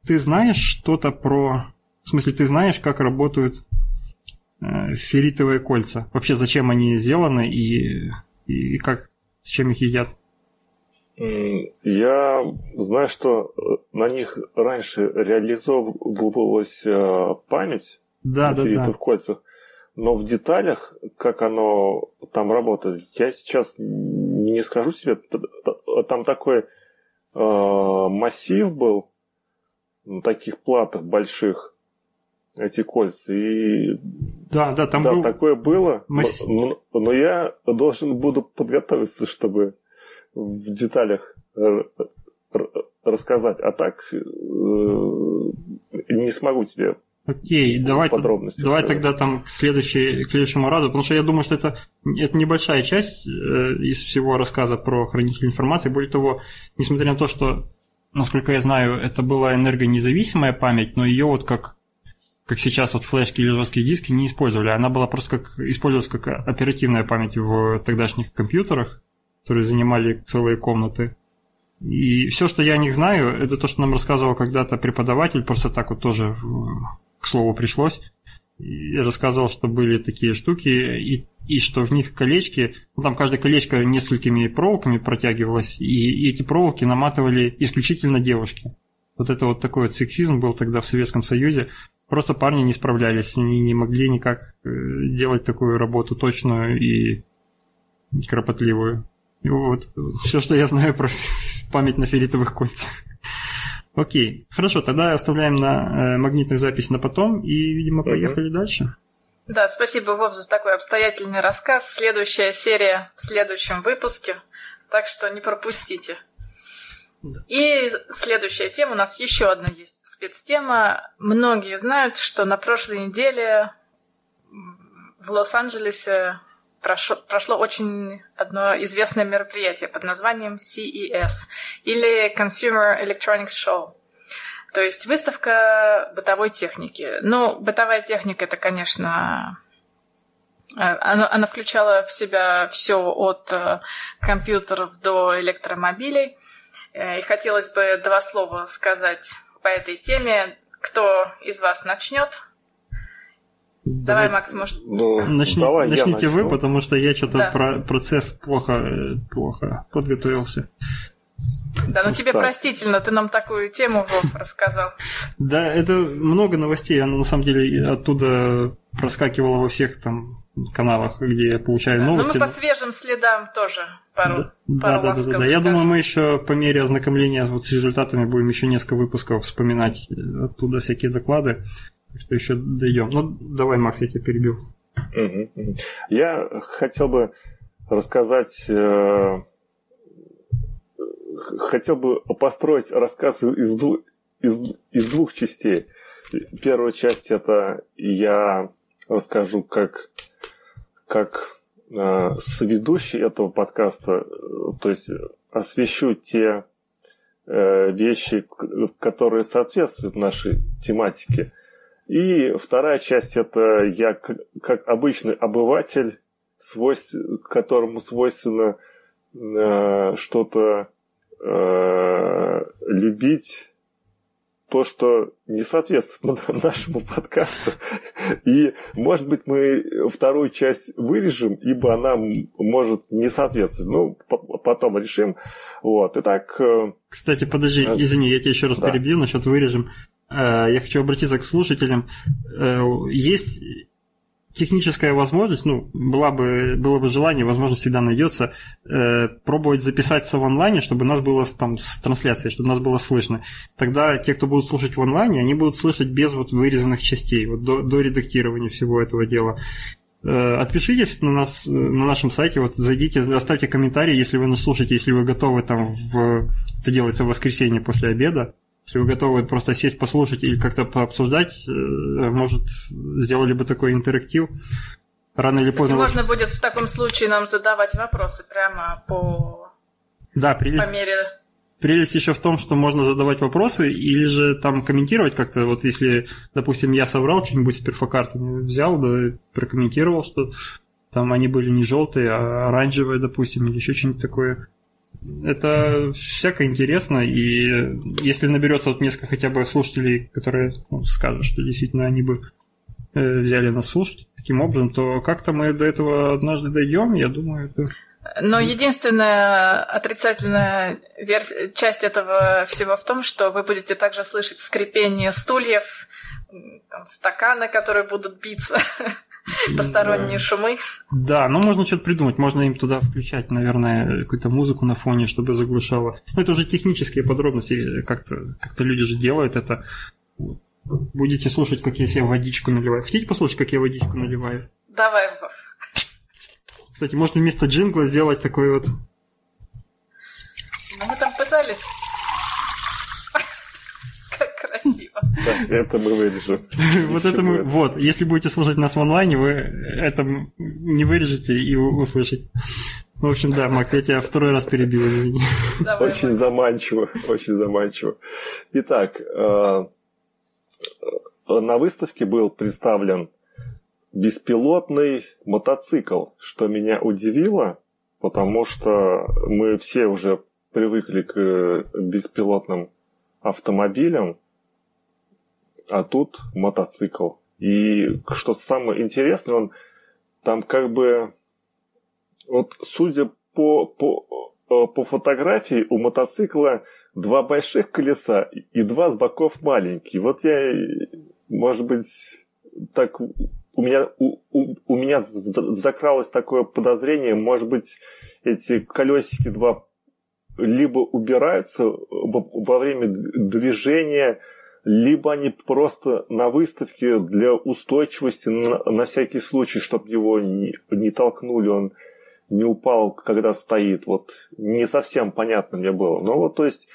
ты знаешь что-то про... В смысле, ты знаешь, как работают э, ферритовые кольца? Вообще, зачем они сделаны и, и как, с чем их едят? Я знаю, что э, на них раньше реализовывалась э, память Да, на да, да. ферритовых кольцах, но в деталях, как оно там работает, я сейчас не скажу себе. Там такой э, массив был на таких платах больших, эти кольца. И Да, да, там да, был... такое было, масс- но, но я должен буду подготовиться, чтобы в деталях рассказать. А так э, не смогу тебе Окей, давай, подробности. давай рассказать. тогда там к, следующей, к следующему разу, потому что я думаю, что это, это небольшая часть э, из всего рассказа про хранитель информации. Более того, несмотря на то, что, насколько я знаю, это была энергонезависимая память, но ее вот как, как сейчас вот флешки или жесткие диски не использовали. Она была просто как использовалась как оперативная память в тогдашних компьютерах, которые занимали целые комнаты. И все, что я о них знаю, это то, что нам рассказывал когда-то преподаватель, просто так вот тоже к слову пришлось. И рассказывал, что были такие штуки, и, и что в них колечки, ну, там каждое колечко несколькими проволоками протягивалось, и, и эти проволоки наматывали исключительно девушки. Вот это вот такой вот сексизм был тогда в Советском Союзе. Просто парни не справлялись, они не могли никак э, делать такую работу точную и кропотливую. И вот все, что я знаю про память на ферритовых кольцах. Окей, хорошо, тогда оставляем на э, магнитную запись на потом и, видимо, поехали дальше. Да, спасибо, Вов, за такой обстоятельный рассказ. Следующая серия в следующем выпуске, так что не пропустите. И следующая тема, у нас еще одна есть спецтема. Многие знают, что на прошлой неделе в Лос-Анджелесе прошло, прошло очень одно известное мероприятие под названием CES или Consumer Electronics Show. То есть выставка бытовой техники. Ну, бытовая техника это, конечно, э, она, она включала в себя все от э, компьютеров до электромобилей. Э, И хотелось бы два слова сказать по этой теме. Кто из вас начнет? Давай, Макс, может, Ну, Начни- давай начните вы, потому что я что-то Да. про процесс плохо, э, плохо подготовился. да, ну Ну, тебе так. простительно, ты нам такую тему, Вов, рассказал. Да, это много новостей, она на самом деле оттуда проскакивала во всех там каналах, где я получаю Ну, новости. мы по свежим следам тоже пару, Да, пару да, да, да, да. Я думаю, мы еще по мере ознакомления вот с результатами будем еще несколько выпусков вспоминать э, оттуда всякие доклады. Так что еще дойдем. Ну, давай, Макс, я тебя перебил. Я хотел бы рассказать, э, хотел бы построить рассказ из, дву- из, из двух частей. Первая часть это я расскажу как, как соведущий этого подкаста, э, то есть освещу те э, вещи, которые соответствуют нашей тематике. И вторая часть это я как обычный обыватель, свойств, которому свойственно э, что-то э, любить, то, что не соответствует нашему подкасту. И, может быть, мы вторую часть вырежем, ибо она может не соответствовать. Ну, по- потом решим. Вот. Итак, э, Кстати, подожди, Э, извини, я тебя еще раз да. перебью насчет вырежем. Э, Я хочу обратиться к слушателям. Есть техническая возможность, ну, была бы, было бы желание, возможно, всегда найдется, э, пробовать записаться в онлайне, чтобы нас было там с трансляцией, чтобы нас было слышно. Тогда те, кто будут слушать в онлайне, они будут слышать без вот вырезанных частей, вот до, до редактирования всего этого дела. Э, отпишитесь на нас на нашем сайте, вот зайдите, оставьте комментарий, если вы нас слушаете, если вы готовы там в это делается в воскресенье после обеда. Если вы готовы просто сесть, послушать или как-то пообсуждать, э, может, сделали бы такой интерактив. Рано или Кстати, поздно... можно будет в таком случае нам задавать вопросы прямо по, да, прелесть, по мере... Прелесть еще в том, что можно задавать вопросы или же там комментировать как-то. Вот если, допустим, я собрал что-нибудь с перфокартами, взял, да, прокомментировал, что там они были не желтые, а оранжевые, допустим, или еще что-нибудь такое. Это всяко интересно, и если наберется вот несколько хотя бы слушателей, которые ну, скажут, что действительно они бы э, взяли нас слушать таким образом, то как-то мы до этого однажды дойдем, я думаю, это... Но единственная отрицательная версия, часть этого всего в том, что вы будете также слышать скрипение стульев, там, стаканы, которые будут биться. посторонние шумы. Да, ну можно что-то придумать. Можно им туда включать, наверное, какую-то музыку на фоне, чтобы заглушало. Ну, это уже технические подробности. Как-то как люди же делают это. Будете слушать, как я себе водичку наливаю. Хотите послушать, как я водичку наливаю? Давай, Кстати, можно вместо джингла сделать такой вот... Ну, мы там пытались это мы вырежем. Вот это мы... Вот, если будете слушать нас в онлайне, вы это не вырежете и услышите. В общем, да, Макс, я тебя второй раз перебил, извини. Очень заманчиво, очень заманчиво. Итак, э, на выставке был представлен беспилотный мотоцикл, что меня удивило, потому что мы все уже привыкли к беспилотным автомобилям, а тут мотоцикл. И что самое интересное, он там как бы, вот судя по, по, э, по фотографии, у мотоцикла два больших колеса и два с боков маленькие. Вот я, может быть, так у меня, у, у, у меня закралось такое подозрение, может быть, эти колесики два либо убираются во, во время движения, либо они просто на выставке для устойчивости на, на всякий случай, чтобы его не, не толкнули, он не упал, когда стоит. Вот не совсем понятно мне было. Но вот, то есть,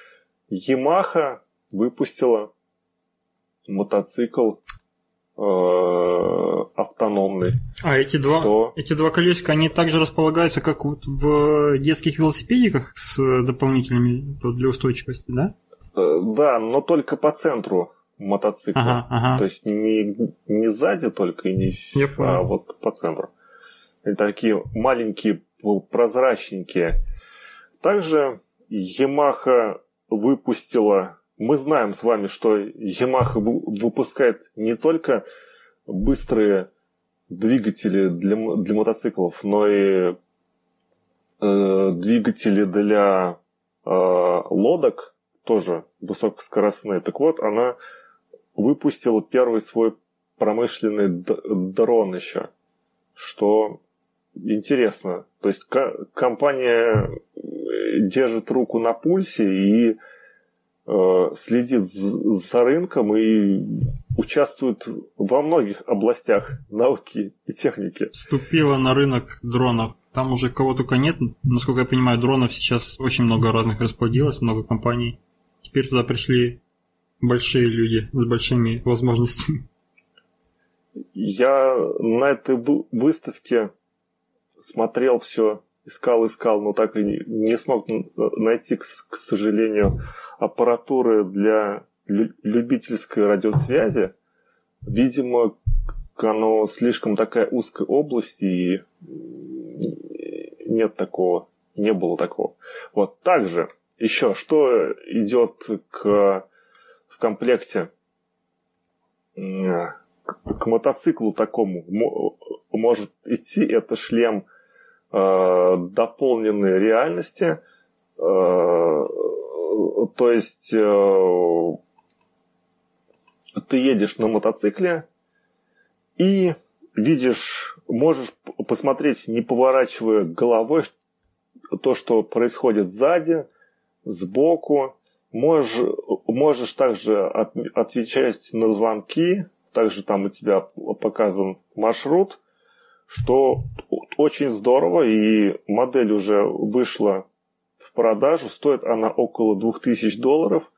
Yamaha выпустила мотоцикл э, автономный. А эти два, что... эти два колесика, они также располагаются, как вот в детских велосипедиках с дополнительными для устойчивости, да? Э, да, но только по центру мотоцикла. Ага, ага. То есть не, не сзади только, и не, Я а вот по центру. И такие маленькие, прозрачненькие. Также Yamaha выпустила... Мы знаем с вами, что Yamaha выпускает не только быстрые двигатели для, для мотоциклов, но и э, двигатели для э, лодок, тоже высокоскоростные. Так вот, она выпустила первый свой промышленный дрон еще, что интересно. То есть компания держит руку на пульсе и э, следит за рынком и участвует во многих областях науки и техники. Вступила на рынок дронов. Там уже кого только нет. Насколько я понимаю, дронов сейчас очень много разных расплодилось, много компаний. Теперь туда пришли большие люди с большими возможностями. Я на этой выставке смотрел все, искал, искал, но так и не смог найти, к сожалению, аппаратуры для любительской радиосвязи. Видимо, оно слишком такая узкая область, и нет такого, не было такого. Вот также еще что идет к, в комплекте к мотоциклу такому может идти, это шлем э, дополненной реальности. Э, то есть э, ты едешь на мотоцикле, и видишь, можешь посмотреть, не поворачивая головой, то, что происходит сзади, сбоку. Можешь, можешь также от, отвечать на звонки, также там у тебя показан маршрут, что очень здорово, и модель уже вышла в продажу, стоит она около 2000 долларов.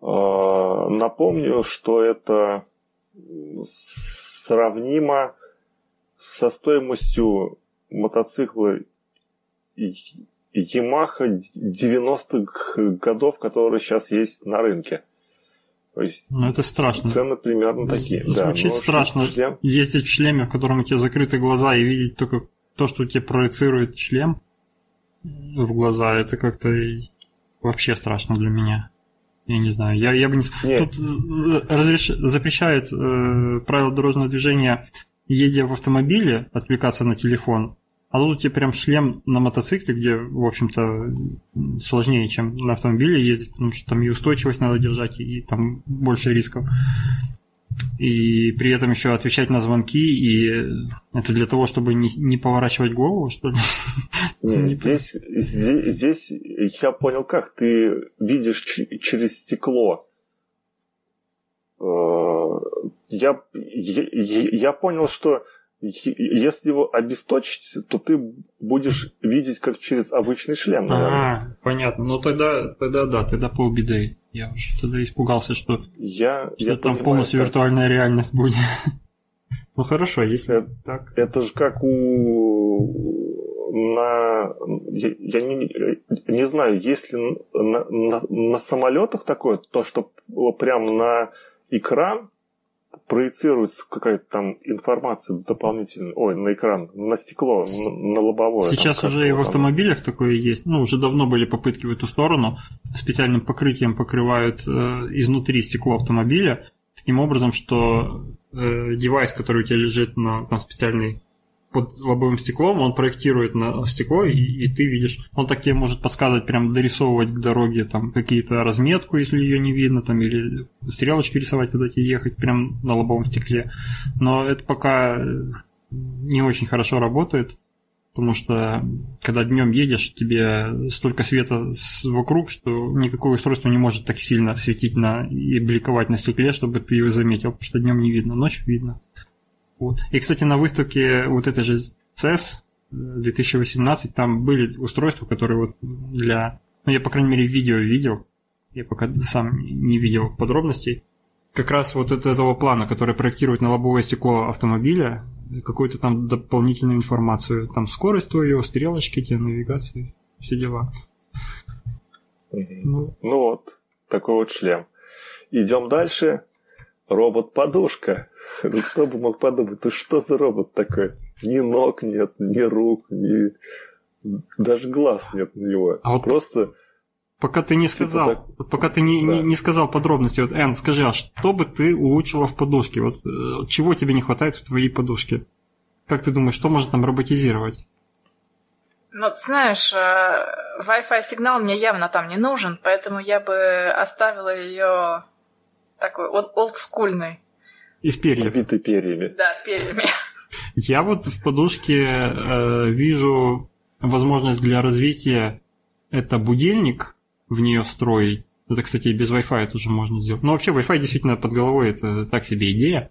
А, напомню, что это сравнимо со стоимостью мотоцикла Yamaha 90-х годов, которые сейчас есть на рынке. То есть ну, это страшно. Цены примерно такие. Звучит да, страшно. Шлем... Ездить в шлеме, в котором у тебя закрыты глаза, и видеть только то, что тебе проецирует шлем в глаза, это как-то вообще страшно для меня. Я не знаю, я, я бы не... Нет. Тут э, разреш... запрещают э, правила дорожного движения, едя в автомобиле, отвлекаться на телефон. А тут у тебя прям шлем на мотоцикле, где, в общем-то, сложнее, чем на автомобиле ездить, потому что там и устойчивость надо держать, и там больше рисков. И при этом еще отвечать на звонки, и это для того, чтобы не, не поворачивать голову, что ли? Нет, здесь, здесь, здесь я понял как. Ты видишь через стекло. Э, я, я, я понял, что если его обесточить, то ты будешь видеть как через обычный шлем. Наверное. А, понятно. Ну тогда, тогда да, тогда полбеды. Я уже тогда испугался, что, я, что я там понимаю, полностью это... виртуальная реальность будет. ну хорошо, если это, так. Это же как у на я, я не, не знаю, если на, на, на самолетах такое, то что прям на экран проецируется какая-то там информация дополнительная, ой, на экран, на стекло, на, на лобовое. Сейчас там, уже и в автомобилях там... такое есть. Ну, уже давно были попытки в эту сторону. Специальным покрытием покрывают э, изнутри стекло автомобиля, таким образом, что э, девайс, который у тебя лежит на там, специальной под лобовым стеклом, он проектирует на стекло, и, и ты видишь, он так тебе может подсказывать, прям дорисовывать к дороге там какие-то разметку, если ее не видно, там, или стрелочки рисовать, куда тебе ехать, прям на лобовом стекле. Но это пока не очень хорошо работает, потому что когда днем едешь, тебе столько света вокруг, что никакое устройство не может так сильно светить на и бликовать на стекле, чтобы ты его заметил, потому что днем не видно, ночью видно. Вот. И, кстати, на выставке вот этой же CES 2018 там были устройства, которые вот для... Ну, я, по крайней мере, видео видел. Я пока сам не видел подробностей. Как раз вот от этого плана, который проектирует на лобовое стекло автомобиля, какую-то там дополнительную информацию. Там скорость твою, стрелочки, тебе навигации, все дела. Ну, ну вот, такой вот шлем. Идем дальше. Робот-подушка. Ну кто бы мог подумать, ну что за робот такой? Ни ног нет, ни рук, ни... Даже глаз нет у него. А вот Просто... Пока ты не типа сказал, так... пока ты не, да. не, не сказал подробности, вот, Эн, скажи, а что бы ты улучшила в подушке? Вот э, чего тебе не хватает в твоей подушке? Как ты думаешь, что можно там роботизировать? Ну, ты знаешь, э, Wi-Fi сигнал мне явно там не нужен, поэтому я бы оставила ее такой олдскульный. Из перьев. Обитый перьями. Да, перьями. Я вот в подушке э, вижу возможность для развития это будильник в нее встроить. Это, кстати, и без Wi-Fi тоже можно сделать. Но вообще Wi-Fi действительно под головой это так себе идея.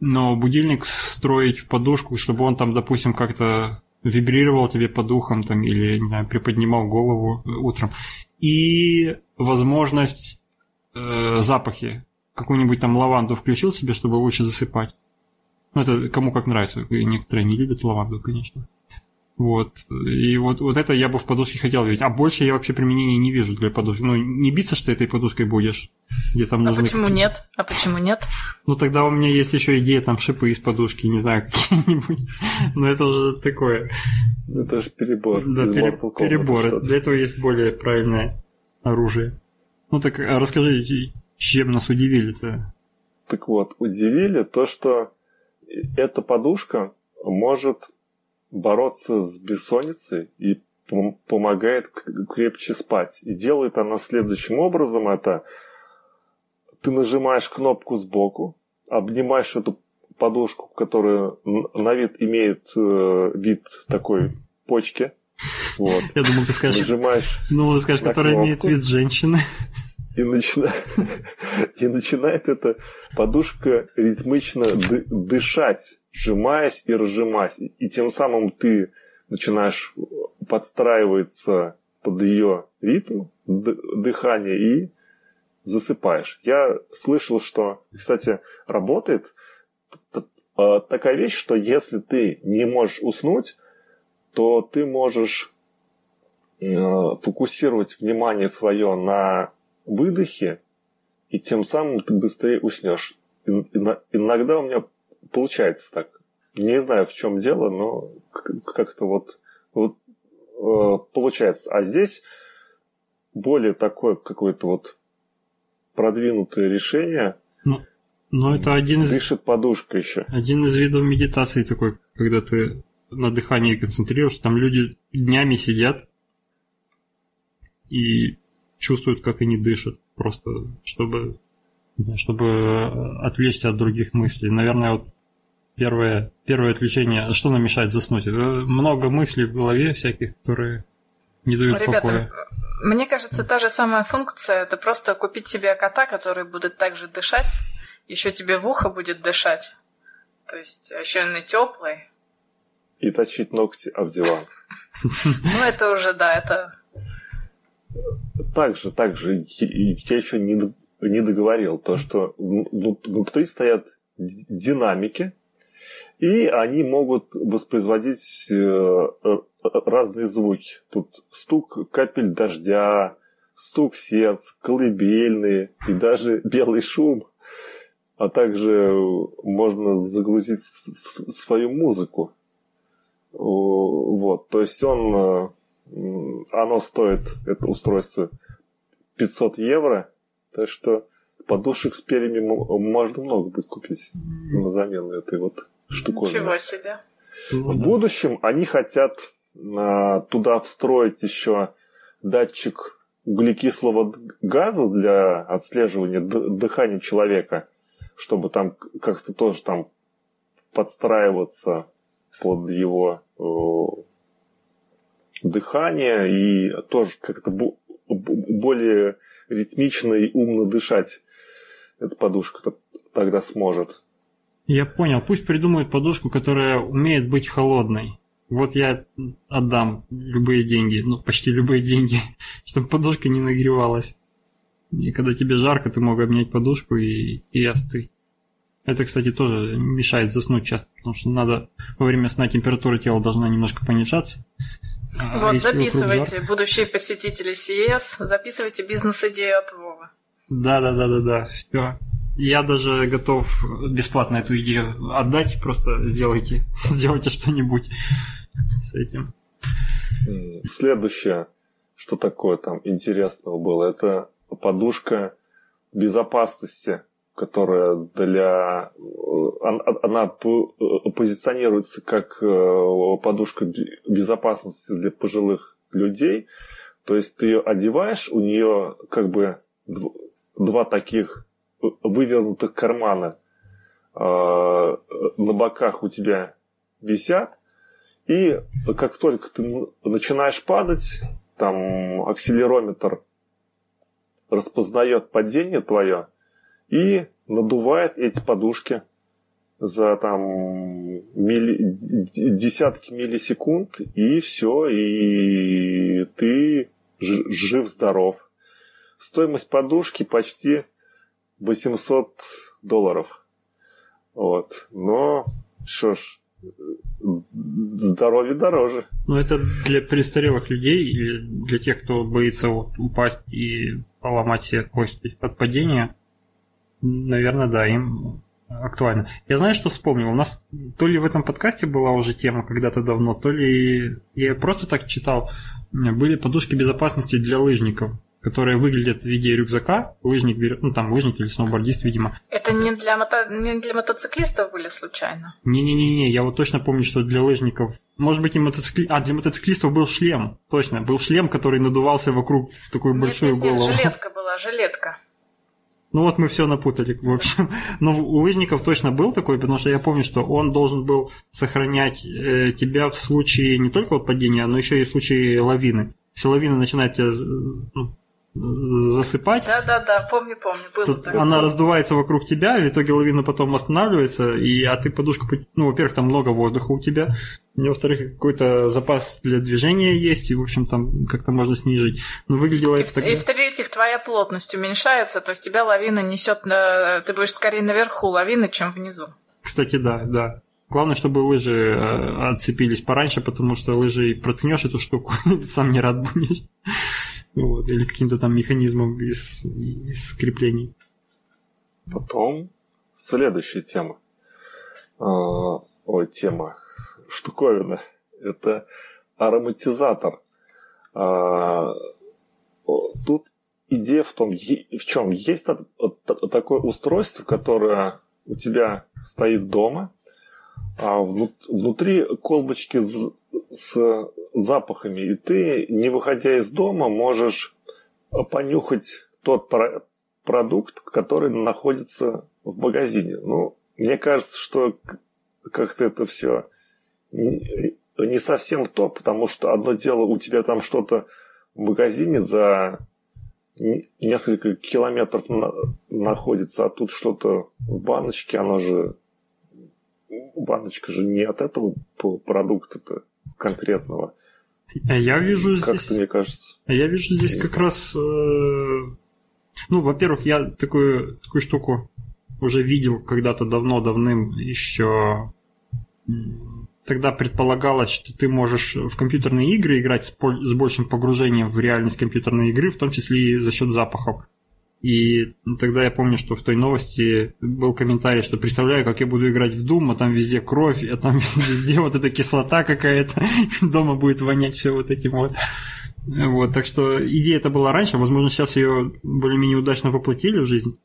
Но будильник встроить в подушку, чтобы он там, допустим, как-то вибрировал тебе по духам там, или, не знаю, приподнимал голову утром. И возможность э, запахи какую-нибудь там лаванду включил себе, чтобы лучше засыпать. Ну, это кому как нравится. Некоторые не любят лаванду, конечно. Вот. И вот, вот это я бы в подушке хотел видеть. А больше я вообще применения не вижу для подушки. Ну, не биться, что этой подушкой будешь. Где там а почему нет? А почему нет? Ну, тогда у меня есть еще идея там шипы из подушки, не знаю, какие-нибудь. Но это уже такое. Это же перебор. Да, пере- перебор. Для этого есть более правильное оружие. Ну так а расскажи, чем нас удивили-то? Так вот, удивили то, что эта подушка может бороться с бессонницей и помогает крепче спать. И делает она следующим образом. Это ты нажимаешь кнопку сбоку, обнимаешь эту подушку, которая на вид имеет э, вид такой почки. Вот. Я думал, ты скажешь... Нажимаешь Ну, ты скажешь, которая имеет вид женщины. И, начина... и начинает эта подушка ритмично дышать, сжимаясь и разжимаясь. И тем самым ты начинаешь подстраиваться под ее ритм дыхания и засыпаешь. Я слышал, что, кстати, работает а, такая вещь, что если ты не можешь уснуть, то ты можешь э, фокусировать внимание свое на выдохе, и тем самым ты быстрее уснешь. Иногда у меня получается так. Не знаю, в чем дело, но как-то вот, вот э, получается. А здесь более такое какое-то вот продвинутое решение. Ну, но это один из... Дышит подушка еще. Один из видов медитации такой, когда ты на дыхании концентрируешься, там люди днями сидят и чувствуют, как они дышат, просто чтобы, чтобы отвлечься от других мыслей. Наверное, вот первое, первое отвлечение, что нам мешает заснуть? Много мыслей в голове всяких, которые не дают Ребята, покоя. Мне кажется, та же самая функция это просто купить себе кота, который будет также дышать, еще тебе в ухо будет дышать. То есть еще он и теплый. И точить ногти об диван. Ну, это уже, да, это... Также, также, я еще не, не договорил, то, что внутри стоят динамики, и они могут воспроизводить э, разные звуки. Тут стук капель дождя, стук сердца, колыбельные и даже белый шум. А также можно загрузить свою музыку. Вот, то есть он, э, оно стоит, это устройство, 500 евро, так что подушек с перьями можно много будет купить на замену этой вот штуковины. Ничего себе. В будущем они хотят а, туда встроить еще датчик углекислого газа для отслеживания дыхания человека, чтобы там как-то тоже там подстраиваться под его э, дыхание и тоже как-то более ритмично и умно дышать эта подушка тогда сможет. Я понял. Пусть придумают подушку, которая умеет быть холодной. Вот я отдам любые деньги, ну почти любые деньги, чтобы подушка не нагревалась. И когда тебе жарко, ты мог обнять подушку и, и остыть. Это, кстати, тоже мешает заснуть часто, потому что надо во время сна температура тела должна немножко понижаться. А вот, записывайте, будущие посетители CES, записывайте бизнес-идею от Вова. Да, да, да, да, да. Все. Я даже готов бесплатно эту идею отдать, просто сделайте, сделайте что-нибудь с этим. Следующее, что такое там интересного было, это подушка безопасности, которая для... Она позиционируется как э, подушка безопасности для пожилых людей. То есть ты ее одеваешь, у нее как бы два таких вывернутых кармана э, на боках у тебя висят, и как только ты начинаешь падать, там акселерометр распознает падение твое и надувает эти подушки за там милли, десятки миллисекунд, и все, и ты жив-здоров. Стоимость подушки почти 800 долларов. Вот. Но, что ж, здоровье дороже. Ну, это для престарелых людей или для тех, кто боится вот упасть и поломать себе кость от падения, наверное, да, им актуально. Я знаю, что вспомнил. У нас то ли в этом подкасте была уже тема когда-то давно, то ли я просто так читал. Были подушки безопасности для лыжников которые выглядят в виде рюкзака. Лыжник берет, ну там лыжник или сноубордист, видимо. Это не для, мото... не для мотоциклистов были случайно? Не-не-не, я вот точно помню, что для лыжников может быть, и мотоцикли... А, для мотоциклистов был шлем. Точно. Был шлем, который надувался вокруг в такую нет, большую нет, голову. Нет, жилетка была, жилетка. Ну вот мы все напутали, в общем. Но у лыжников точно был такой, потому что я помню, что он должен был сохранять э, тебя в случае не только вот падения, но еще и в случае лавины. Если лавина начинает тебя ну, засыпать. Да, да, да, помню, помню. Было Тут она раздувается вокруг тебя, в итоге лавина потом останавливается, и, а ты подушку, ну, во-первых, там много воздуха у тебя, во-вторых, какой-то запас для движения есть, и, в общем, там как-то можно снизить. Но выглядело и это в, тогда... И в-третьих, твоя плотность уменьшается, то есть тебя лавина несет, на... ты будешь скорее наверху лавины, чем внизу. Кстати, да, да. Главное, чтобы лыжи э, отцепились пораньше, потому что лыжи проткнешь эту штуку, сам не рад будешь. Вот, или каким-то там механизмом из, из креплений. Потом следующая тема. А, ой, тема. Штуковина. Это ароматизатор. А, тут идея в том, в чем есть такое устройство, которое у тебя стоит дома, а внутри колбочки с запахами, и ты, не выходя из дома, можешь понюхать тот про- продукт, который находится в магазине. Ну, мне кажется, что как-то это все не, совсем то, потому что одно дело, у тебя там что-то в магазине за несколько километров на, находится, а тут что-то в баночке, оно же баночка же не от этого продукта-то конкретного. А я вижу как здесь... мне кажется. А я вижу здесь как знаю. раз... Э... Ну, во-первых, я такую, такую штуку уже видел когда-то давно, давным еще... Тогда предполагалось, что ты можешь в компьютерные игры играть с, с большим погружением в реальность компьютерной игры, в том числе и за счет запахов. И тогда я помню, что в той новости был комментарий, что представляю, как я буду играть в Doom, а там везде кровь, а там везде вот эта кислота какая-то, дома будет вонять все вот этим вот. Вот, так что идея это была раньше, возможно, сейчас ее более-менее удачно воплотили в жизнь.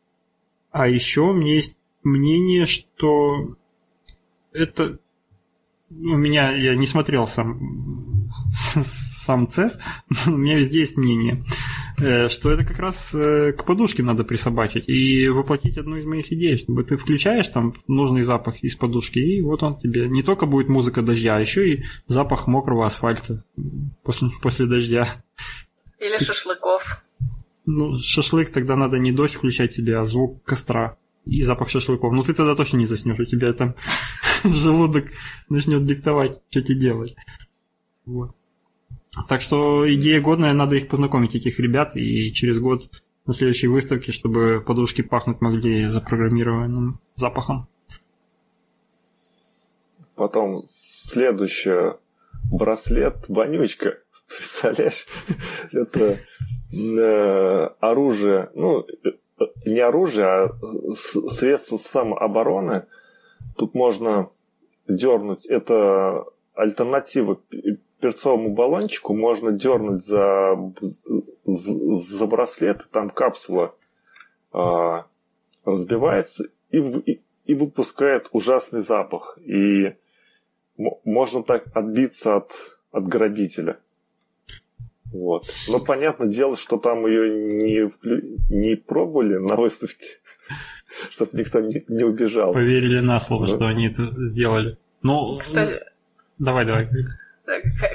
А еще у меня есть мнение, что это у меня, я не смотрел сам, сам CES, у меня везде есть мнение, что это как раз э, к подушке надо присобачить и воплотить одну из моих идей, чтобы ты включаешь там нужный запах из подушки, и вот он тебе не только будет музыка дождя, а еще и запах мокрого асфальта после, после дождя. Или шашлыков. Ну, шашлык тогда надо не дождь включать себе, а звук костра и запах шашлыков. Ну ты тогда точно не заснешь, у тебя там желудок начнет диктовать, что тебе делать. Вот. Так что идея годная, надо их познакомить, этих ребят, и через год на следующей выставке, чтобы подушки пахнуть могли запрограммированным запахом. Потом следующее браслет вонючка. Представляешь? Это э, оружие, ну, не оружие, а средство самообороны. Тут можно дернуть, это альтернатива перцовому баллончику, можно дернуть за, за браслет, там капсула а, разбивается и, и, и выпускает ужасный запах. И можно так отбиться от, от грабителя. Вот. Но понятное дело, что там ее не, не пробовали на выставке, чтобы никто не, не убежал. Поверили на слово, да. что они это сделали. Ну, Кстати, давай, давай.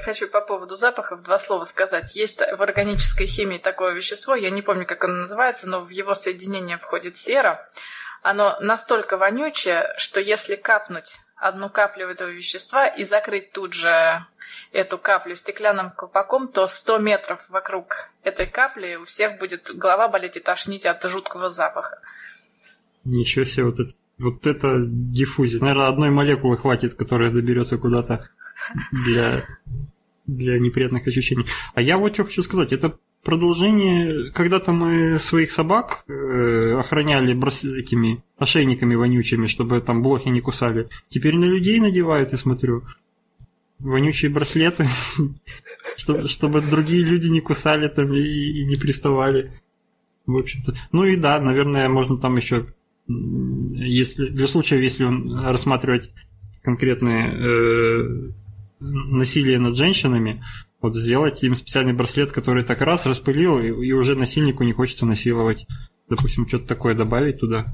Хочу по поводу запахов два слова сказать. Есть в органической химии такое вещество, я не помню, как оно называется, но в его соединение входит сера. Оно настолько вонючее, что если капнуть одну каплю этого вещества и закрыть тут же эту каплю стеклянным колпаком, то 100 метров вокруг этой капли у всех будет голова болеть и тошнить от жуткого запаха. Ничего себе, вот это, вот это диффузия. Наверное, одной молекулы хватит, которая доберется куда-то для, для неприятных ощущений. А я вот что хочу сказать, это продолжение, когда-то мы своих собак э, охраняли брос... ошейниками вонючими, чтобы там блохи не кусали. Теперь на людей надевают, я смотрю вонючие браслеты, чтобы, чтобы другие люди не кусали там и, и не приставали. В общем-то. Ну и да, наверное, можно там еще, если для случая, если он рассматривать конкретные э, насилие над женщинами, вот сделать им специальный браслет, который так раз распылил, и, и уже насильнику не хочется насиловать допустим, что-то такое добавить туда.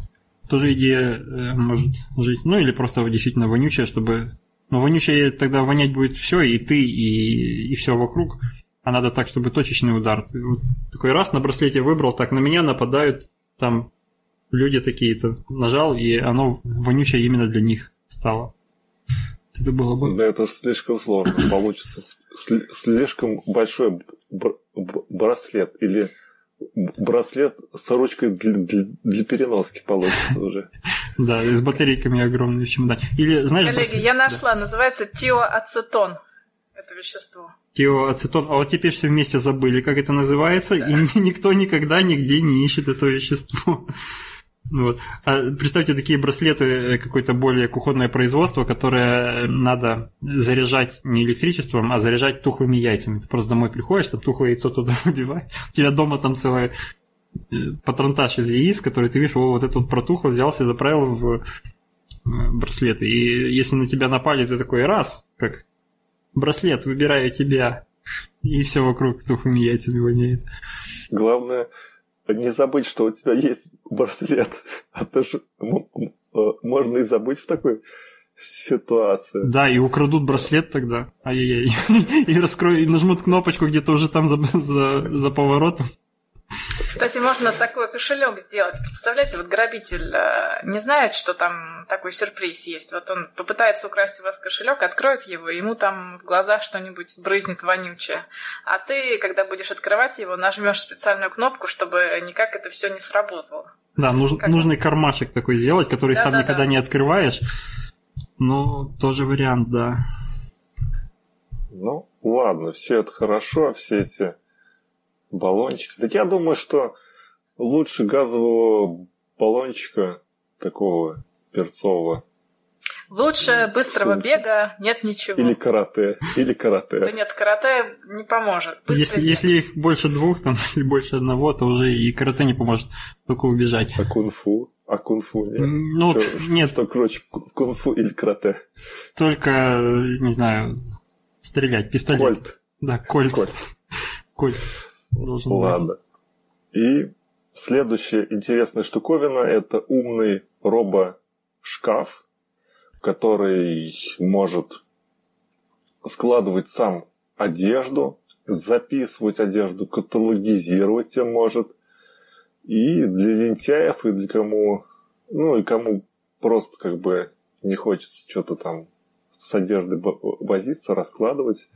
Тоже идея э, может жить. Ну или просто действительно вонючая, чтобы... Но вонючая тогда вонять будет все, и ты, и, и все вокруг. А надо так, чтобы точечный удар. Ты вот такой раз на браслете выбрал, так на меня нападают там люди такие-то. Нажал, и оно вонючее именно для них стало. Это было бы... Да это слишком сложно. Получится слишком большой браслет. Или браслет с ручкой для, для, переноски получится уже. Да, и с батарейками огромными в чемодане. Или, знаешь, Коллеги, браслет... я нашла, называется тиоацетон. Это вещество. Тиоацетон. А вот теперь все вместе забыли, как это называется, да. и никто никогда нигде не ищет это вещество. Вот. А представьте такие браслеты, э, какое-то более кухонное производство, которое надо заряжать не электричеством, а заряжать тухлыми яйцами. Ты просто домой приходишь, там тухлое яйцо туда выбиваешь. У тебя дома там целая э, патронтаж из яиц, который ты видишь, вот это вот протухло, взялся и заправил в э, браслеты. И если на тебя напали, ты такой раз, как браслет, выбираю тебя, и все вокруг тухлыми яйцами воняет. Главное, не забыть, что у тебя есть браслет. А то же можно и забыть в такой ситуации. Да, и украдут браслет тогда. Ай-яй-яй. И раскроют, и нажмут кнопочку где-то уже там за, за, за поворотом. Кстати, можно такой кошелек сделать. Представляете, вот грабитель э, не знает, что там такой сюрприз есть. Вот он попытается украсть у вас кошелек, откроет его, ему там в глазах что-нибудь брызнет вонючее. А ты, когда будешь открывать его, нажмешь специальную кнопку, чтобы никак это все не сработало. Да, нуж, как нужный кармашек такой сделать, который да, сам да, никогда да. не открываешь. Ну, тоже вариант, да. Ну, ладно, все это хорошо, все эти баллончик. Так я думаю, что лучше газового баллончика такого перцового. Лучше быстрого Сумки. бега нет ничего. Или карате. Или карате. Да нет, карате не поможет. если, если их больше двух, там, или больше одного, то уже и карате не поможет, только убежать. А кунг-фу? А кунг-фу нет? Ну, что, нет. Что круче, кунг-фу или карате? Только, не знаю, стрелять, пистолет. Кольт. Да, кольт. Кольт. кольт должен Ладно. И следующая интересная штуковина – это умный робо-шкаф, который может складывать сам одежду, записывать одежду, каталогизировать ее может. И для лентяев, и для кому, ну и кому просто как бы не хочется что-то там с одеждой возиться, раскладывать,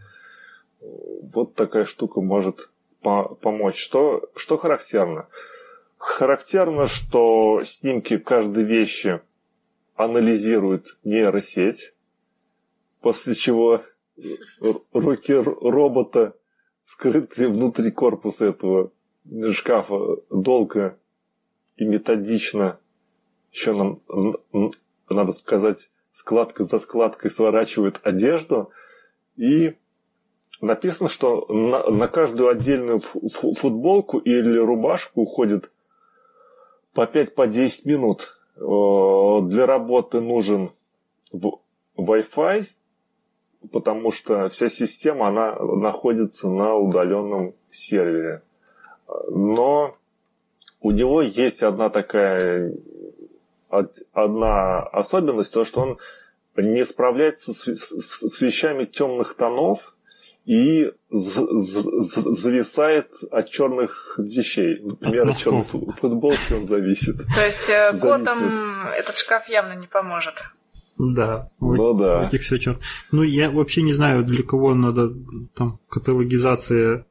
вот такая штука может по помочь. Что, что характерно? Характерно, что снимки каждой вещи анализирует нейросеть, после чего руки робота, скрытые внутри корпуса этого шкафа, долго и методично, еще нам, надо сказать, складка за складкой сворачивают одежду и написано, что на, на каждую отдельную футболку или рубашку уходит по 5-10 по минут. Для работы нужен Wi-Fi, потому что вся система она находится на удаленном сервере. Но у него есть одна такая одна особенность, то что он не справляется с, с, с вещами темных тонов, и зависает от черных вещей. Например, от черной футболки он зависит. То есть э, Готом этот шкаф явно не поможет. Да. Ну вот, да. Этих все черт. Ну, я вообще не знаю, для кого надо там каталогизация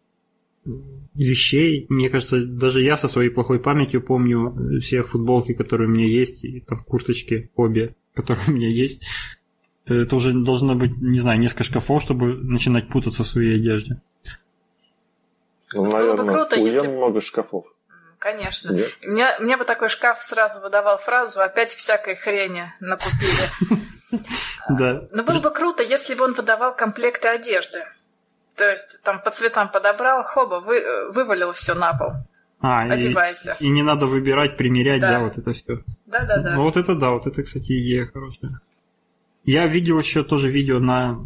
вещей. Мне кажется, даже я со своей плохой памятью помню все футболки, которые у меня есть, и там курточки обе, которые у меня есть. Это уже должно быть, не знаю, несколько шкафов, чтобы начинать путаться в своей одежде. Ну, наверное, Было бы круто, если... много шкафов. Конечно. Нет? Мне, мне бы такой шкаф сразу выдавал фразу «опять всякой хрени накупили». Да. Но было бы круто, если бы он выдавал комплекты одежды. То есть там по цветам подобрал, хоба, вы, вывалил все на пол. А, Одевайся. И, и не надо выбирать, примерять, да, да вот это все. Да, да, да. Ну вот это да, вот это, кстати, идея хорошая. Я видел еще тоже видео на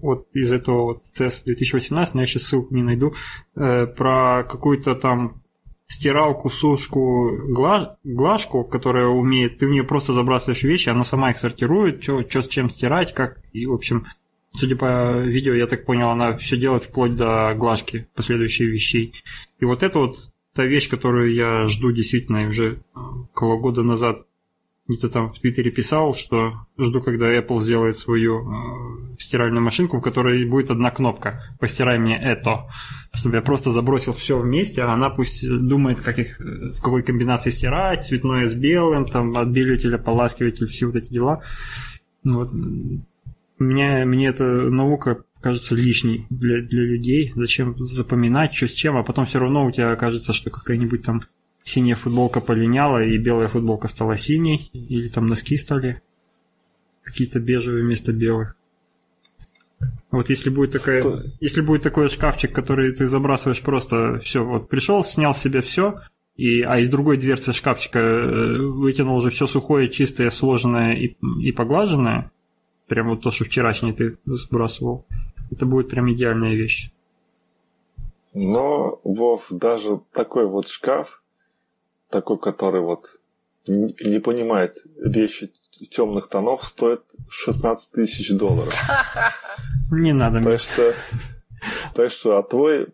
вот из этого вот CES 2018, но я сейчас ссылку не найду, э, про какую-то там стиралку, сушку, гла... глажку, которая умеет, ты в нее просто забрасываешь вещи, она сама их сортирует, что с чем стирать, как, и, в общем, судя по видео, я так понял, она все делает вплоть до глажки последующих вещей. И вот это вот та вещь, которую я жду действительно уже около года назад где-то там в Твиттере писал, что жду, когда Apple сделает свою э, стиральную машинку, в которой будет одна кнопка «Постирай мне это», чтобы я просто забросил все вместе, а она пусть думает, как их, в какой комбинации стирать, цветное с белым, там, отбеливатель, ополаскиватель, все вот эти дела. Вот. Мне, мне эта наука кажется лишней для, для людей. Зачем запоминать, что с чем, а потом все равно у тебя кажется, что какая-нибудь там синяя футболка полиняла, и белая футболка стала синей, или там носки стали какие-то бежевые вместо белых. Вот если будет такая, что? если будет такой шкафчик, который ты забрасываешь просто все, вот пришел, снял себе все, и, а из другой дверцы шкафчика э, вытянул уже все сухое, чистое, сложенное и, и поглаженное, прям вот то, что вчерашнее ты сбрасывал, это будет прям идеальная вещь. Но, Вов, даже такой вот шкаф, такой, который вот не понимает вещи темных тонов, стоит 16 тысяч долларов. Не надо. Так что, так что, а твой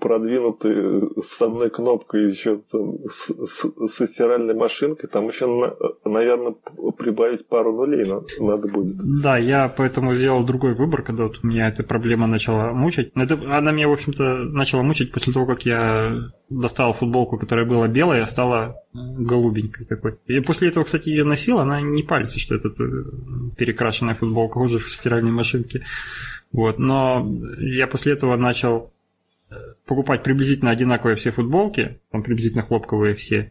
продвинутый с одной кнопкой еще с, с, со стиральной машинкой, там еще, наверное, прибавить пару нулей надо будет. Да, я поэтому сделал другой выбор, когда вот меня эта проблема начала мучить. Это, она меня, в общем-то, начала мучить после того, как я достал футболку, которая была белая, стала голубенькой такой. И после этого, кстати, ее носил, она не палится, что это э, перекрашенная футболка уже в стиральной машинке. Вот, но я после этого начал покупать приблизительно одинаковые все футболки, там приблизительно хлопковые все,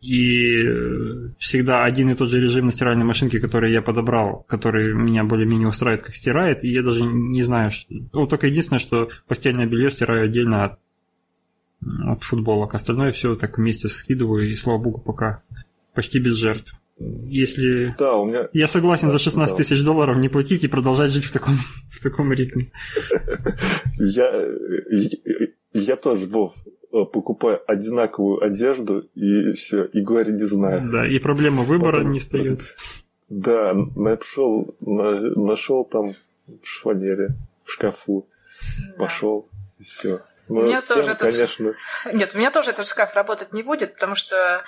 и э, всегда один и тот же режим на стиральной машинке, который я подобрал, который меня более-менее устраивает, как стирает, и я даже не знаю, что... Ну, только единственное, что постельное белье стираю отдельно от, от футболок, остальное все так вместе скидываю, и слава богу, пока почти без жертв. Если... Да, у меня... Я согласен за 16 да. тысяч долларов не платить и продолжать жить в таком, в таком ритме. Я, я тоже, Вов, покупаю одинаковую одежду и все, и говорю, не знаю. Да, и проблема выбора Потом, не стоит. Да, нашел, нашел там в шванере, в шкафу, да. пошел, и все. Но у меня тем, тоже этот... конечно... Нет, у меня тоже этот шкаф работать не будет, потому что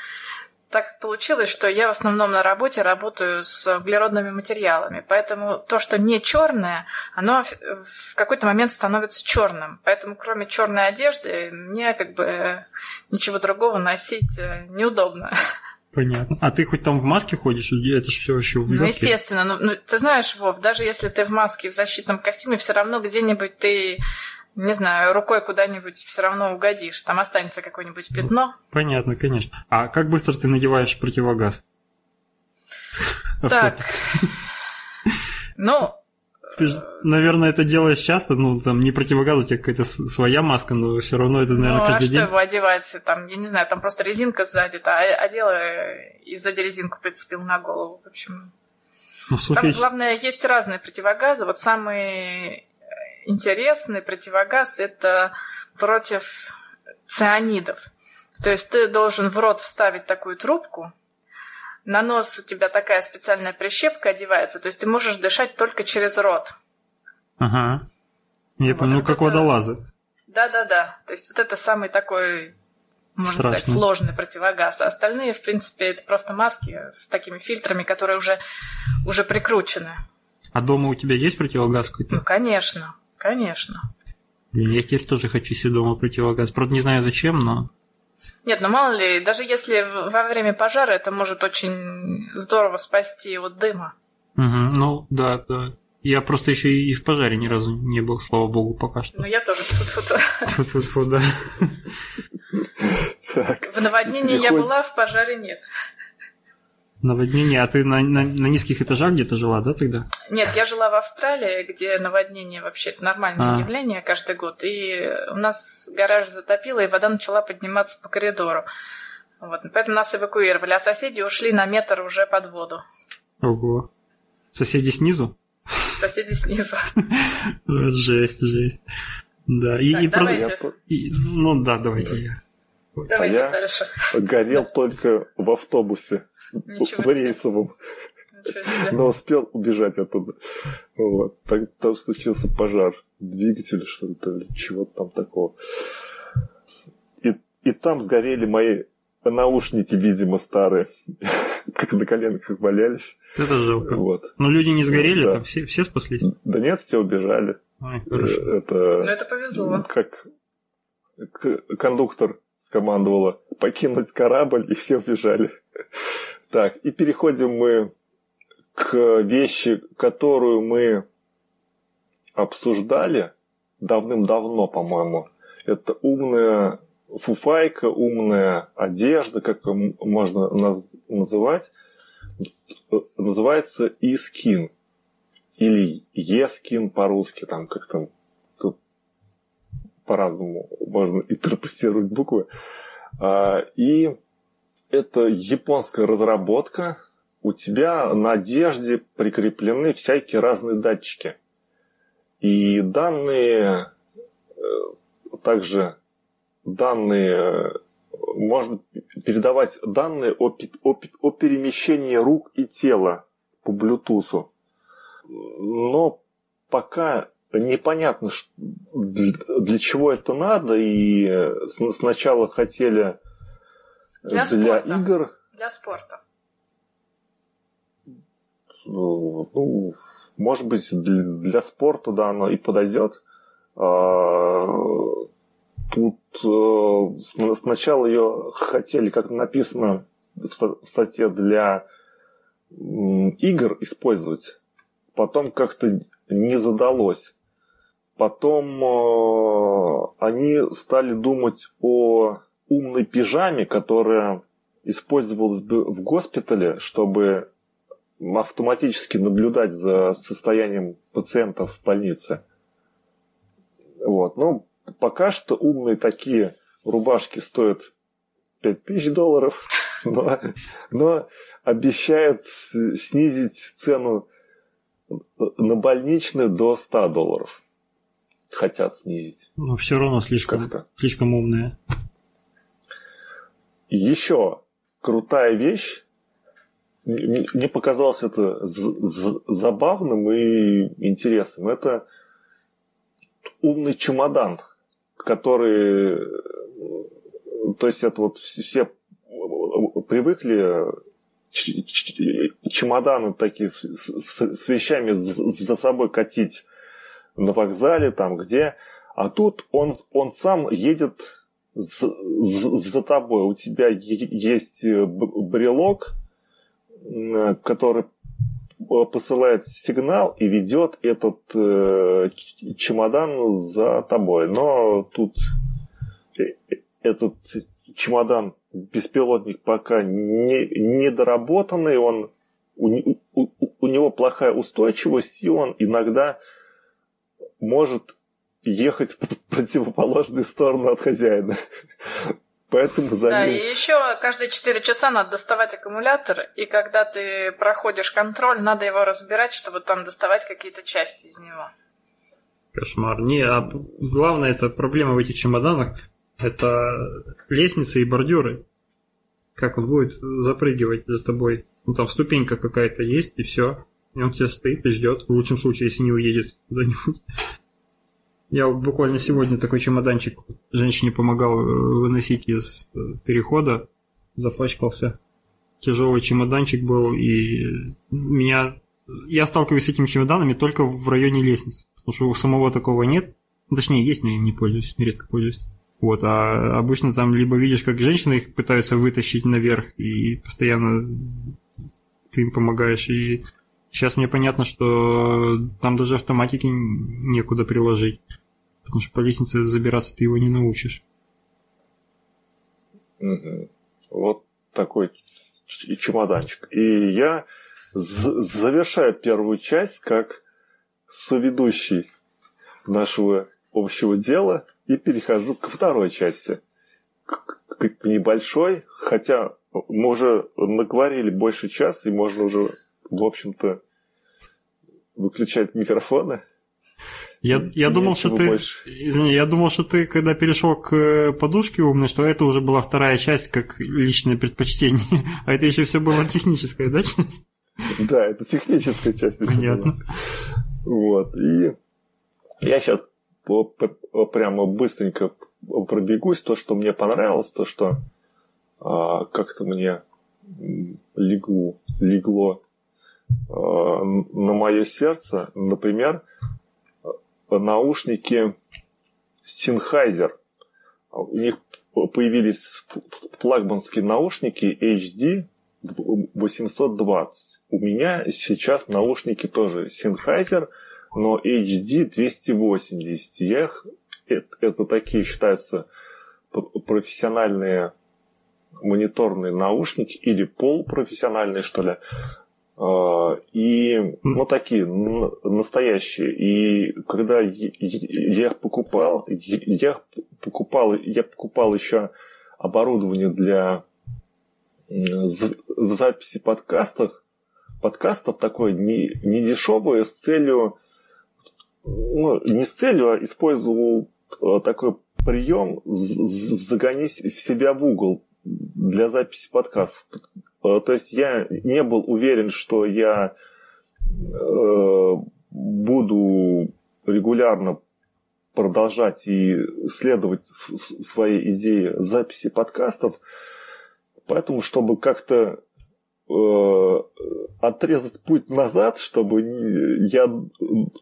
так получилось, что я в основном на работе работаю с углеродными материалами, поэтому то, что не черное, оно в какой-то момент становится черным. Поэтому кроме черной одежды мне как бы ничего другого носить э, неудобно. Понятно. А ты хоть там в маске ходишь? Это же все еще Ну, естественно. Ну, ну, ты знаешь, Вов, даже если ты в маске, в защитном костюме, все равно где-нибудь ты не знаю, рукой куда-нибудь все равно угодишь. Там останется какое-нибудь пятно. Понятно, конечно. А как быстро ты надеваешь противогаз? Так. Ну, ты же, наверное, это делаешь часто, ну, там, не противогаз, у тебя какая-то своя маска, но все равно это, наверное, ну, каждый а день. Ну, а что его одевать? Там, я не знаю, там просто резинка сзади, а одела и сзади резинку прицепил на голову, в общем. Ну, слушай, там, главное, есть разные противогазы. Вот самый интересный противогаз – это против цианидов. То есть ты должен в рот вставить такую трубку, на нос у тебя такая специальная прищепка одевается, то есть ты можешь дышать только через рот. Ага. Я вот понял, ну, как это... водолазы. Да-да-да. То есть вот это самый такой, можно Страшно. сказать, сложный противогаз. А остальные, в принципе, это просто маски с такими фильтрами, которые уже, уже прикручены. А дома у тебя есть противогаз какой-то? Ну, конечно. Конечно. Я теперь тоже хочу себе дома противогаз. Правда, не знаю зачем, но... Нет, ну мало ли, даже если во время пожара это может очень здорово спасти от дыма. Угу, ну, да, да. Я просто еще и в пожаре ни разу не был, слава богу, пока что. Ну, я тоже. Фу-фу-фу, да. В наводнении я была, в пожаре нет. Наводнение. А ты на, на, на низких этажах где-то жила, да, тогда? Нет, я жила в Австралии, где наводнение вообще нормальное а. явление каждый год. И у нас гараж затопило, и вода начала подниматься по коридору. Вот, поэтому нас эвакуировали, а соседи ушли на метр уже под воду. Ого. Соседи снизу? Соседи снизу. Жесть, жесть. Да, и, и, про... и Ну да, давайте я. а я дальше. горел только в автобусе, в рейсовом. Но успел убежать оттуда. Вот. Так, там случился пожар двигателя, что-то, или чего-то там такого. И, и там сгорели мои наушники, видимо, старые, как на коленках валялись. Это жалко. Вот. Но люди не сгорели, да. там все, все спаслись? Да нет, все убежали. Ой, хорошо. Это, Но это повезло. Как кондуктор скомандовала покинуть корабль, и все убежали. Так, и переходим мы к вещи, которую мы обсуждали давным-давно, по-моему. Это умная фуфайка, умная одежда, как можно наз- называть. Называется e-skin. Или e-skin по-русски, там как там тут по-разному можно интерпретировать буквы. А, и это японская разработка. У тебя на одежде прикреплены всякие разные датчики. И данные э, также данные э, можно передавать данные о, о, о перемещении рук и тела по Bluetooth. Но пока непонятно, для, для чего это надо, и сначала хотели для, для игр. Для спорта. Ну, может быть, для, для спорта, да, оно и подойдет. А, тут э, сначала ее хотели, как написано в статье, для игр использовать. Потом как-то не задалось. Потом э, они стали думать о умной пижаме, которая использовалась бы в госпитале, чтобы автоматически наблюдать за состоянием пациентов в больнице. Вот. Ну, пока что умные такие рубашки стоят 5000 долларов, но, но обещают снизить цену на больничную до 100 долларов. Хотят снизить. Но все равно слишком, слишком умные. Еще крутая вещь мне показалось это забавным и интересным. Это умный чемодан, который, то есть это вот все привыкли чемоданы такие с, вещами за собой катить на вокзале, там где, а тут он, он сам едет за, за тобой. У тебя есть брелок, Э, который посылает сигнал и ведет этот э, чемодан за тобой. Но тут э, этот чемодан беспилотник пока не, недоработанный, он у, у, у него плохая устойчивость, и он иногда может ехать в противоположную сторону от хозяина. Поэтому за Да, и еще каждые 4 часа надо доставать аккумулятор, и когда ты проходишь контроль, надо его разбирать, чтобы там доставать какие-то части из него. Кошмар. Не, а главное, это проблема в этих чемоданах, это лестницы и бордюры. Как он будет запрыгивать за тобой? Ну там ступенька какая-то есть, и все. И он тебя стоит и ждет. В лучшем случае, если не уедет куда-нибудь. Я буквально сегодня такой чемоданчик женщине помогал э, выносить из э, перехода, запачкался. Тяжелый чемоданчик был, и меня... Я сталкиваюсь с этими чемоданами только в районе лестниц, потому что у самого такого нет. Ну, точнее, есть, но я не пользуюсь, редко пользуюсь. Вот, а обычно там либо видишь, как женщины их пытаются вытащить наверх, и постоянно ты им помогаешь, и сейчас мне понятно, что там даже автоматики некуда приложить. Потому что по лестнице забираться ты его не научишь. Вот такой чемоданчик. И я завершаю первую часть как соведущий нашего общего дела и перехожу ко второй части. К небольшой, хотя мы уже наговорили больше часа, и можно уже, в общем-то, выключать микрофоны. Я, я думал, что ты... Больше... Извини, я думал, что ты, когда перешел к э, подушке умной, что это уже была вторая часть, как личное предпочтение. А это еще все было техническая, да, часть? Да, это техническая часть. Понятно. Вот. И я сейчас прямо быстренько пробегусь. То, что мне понравилось, то, что а, как-то мне легло, легло а, на мое сердце. Например, наушники Sennheiser. У них появились флагманские наушники HD 820. У меня сейчас наушники тоже Sennheiser, но HD 280. Я их, это, это такие считаются профессиональные мониторные наушники или полупрофессиональные, что ли. А, и ну такие настоящие. И когда я их покупал, я покупал, я покупал еще оборудование для записи подкастов, подкастов такое не, не дешевое с целью, ну, не с целью, а использовал э, такой прием загонить себя в угол для записи подкастов. Э, то есть я не был уверен, что я э, буду регулярно продолжать и следовать своей идее записи подкастов. Поэтому, чтобы как-то отрезать путь назад, чтобы я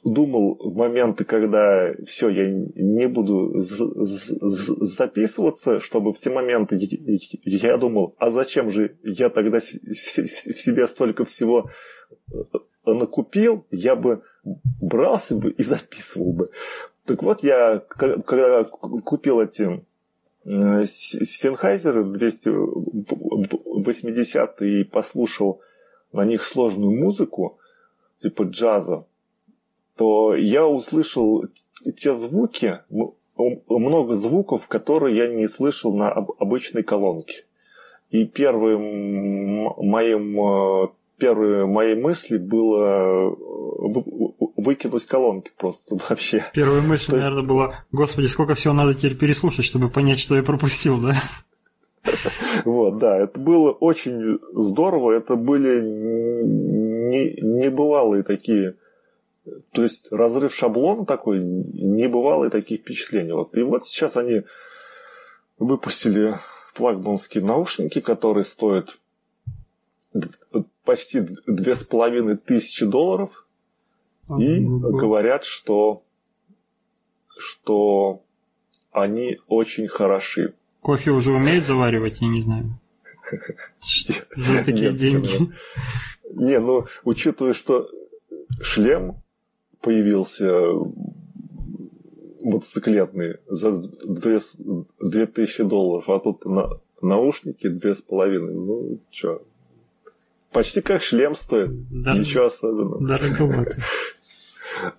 думал в моменты, когда все, я не буду записываться, чтобы в те моменты я думал, а зачем же я тогда себе столько всего э, накупил, я бы брался бы и записывал бы. Так вот, я когда купил эти Сенхайзеры 280 и послушал на них сложную музыку, типа джаза, то я услышал те звуки, много звуков, которые я не слышал на обычной колонке. И первым моим э, первые мои мысли было э, выкинуть колонки просто вообще. Первая мысль, есть... наверное, была, господи, сколько всего надо теперь переслушать, чтобы понять, что я пропустил, да? Вот, да, это было очень здорово, это были не, небывалые такие, то есть разрыв шаблона такой, небывалые такие впечатления. Вот. И вот сейчас они выпустили флагманские наушники, которые стоят почти две с половиной тысячи долларов и говорят, что, что они очень хороши. Кофе уже умеют заваривать, я не знаю. За такие деньги. Не, ну, учитывая, что шлем появился мотоциклетный за 2000 долларов, а тут на, наушники 2,5. Ну, что, почти как шлем стоит. Да, Ничего особенного. Дороговато.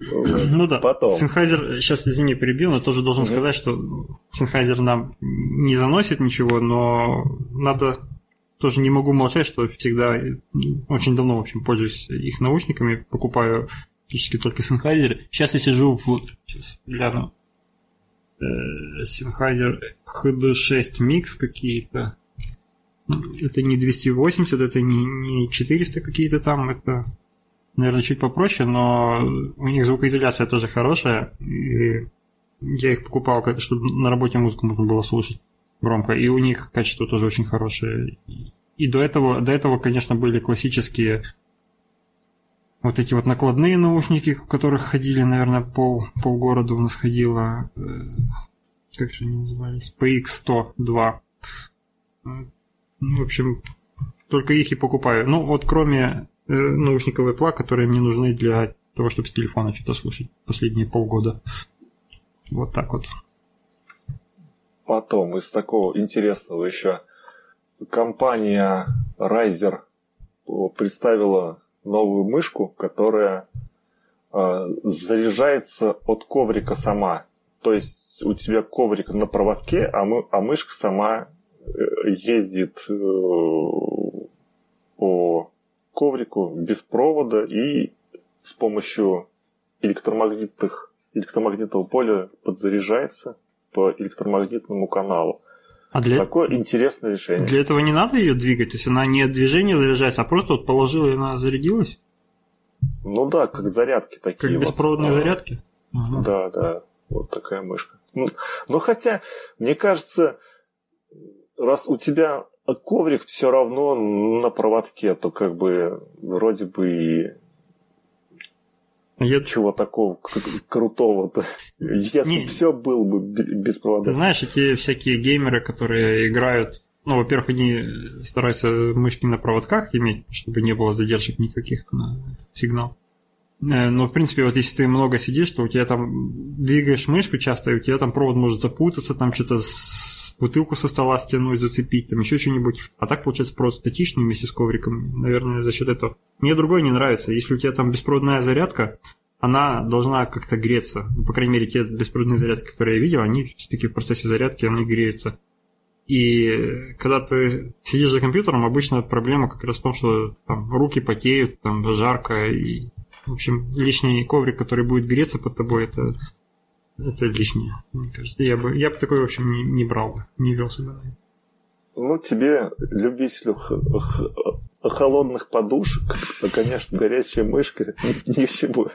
Ну да, Потом. Sennheiser, сейчас извини, перебил, но тоже должен сказать, что Sennheiser нам не заносит ничего, но надо тоже не могу молчать, что всегда очень давно, в общем, пользуюсь их наушниками, покупаю практически только Sennheiser. Сейчас я сижу в... Сейчас гляну. Sennheiser HD6 Mix какие-то. Это не 280, это не, не 400 какие-то там, это наверное, чуть попроще, но у них звукоизоляция тоже хорошая. И я их покупал, чтобы на работе музыку можно было слушать громко. И у них качество тоже очень хорошее. И до этого, до этого, конечно, были классические вот эти вот накладные наушники, в которых ходили, наверное, пол, полгорода у нас ходило. Э, как же они назывались? PX102. Ну, в общем, только их и покупаю. Ну, вот кроме Э, наушниковый плаг, которые мне нужны для того, чтобы с телефона что-то слушать последние полгода. Вот так вот. Потом из такого интересного еще компания Riser представила новую мышку, которая э, заряжается от коврика сама. То есть у тебя коврик на проводке, а, мы, а мышка сама э, ездит э, по коврику без провода и с помощью электромагнитных электромагнитного поля подзаряжается по электромагнитному каналу. А для... Такое интересное решение. Для этого не надо ее двигать? То есть она не движение заряжается, а просто вот положила и она зарядилась? Ну да, как зарядки такие. Как беспроводные вот. зарядки? Ага. Да, да. Вот такая мышка. Ну, но хотя, мне кажется, раз у тебя коврик все равно на проводке, то как бы вроде бы и я... Чего такого крутого-то? Если не... все было бы без провода. Ты знаешь, эти всякие геймеры, которые играют, ну, во-первых, они стараются мышки на проводках иметь, чтобы не было задержек никаких на сигнал. Э, но, в принципе, вот если ты много сидишь, то у тебя там двигаешь мышку часто, и у тебя там провод может запутаться, там что-то бутылку со стола стянуть, зацепить, там еще что-нибудь. А так получается провод статичный вместе с ковриком, наверное, за счет этого. Мне другое не нравится. Если у тебя там беспроводная зарядка, она должна как-то греться. Ну, по крайней мере, те беспроводные зарядки, которые я видел, они все-таки в процессе зарядки, они греются. И когда ты сидишь за компьютером, обычно проблема как раз в том, что там, руки потеют, там жарко, и, в общем, лишний коврик, который будет греться под тобой, это, это лишнее, мне кажется. Я бы, я бы такой, в общем, не, не брал бы, не вел себя. Ну, тебе, любителю холодных подушек, то, конечно, горячая мышка ни чему.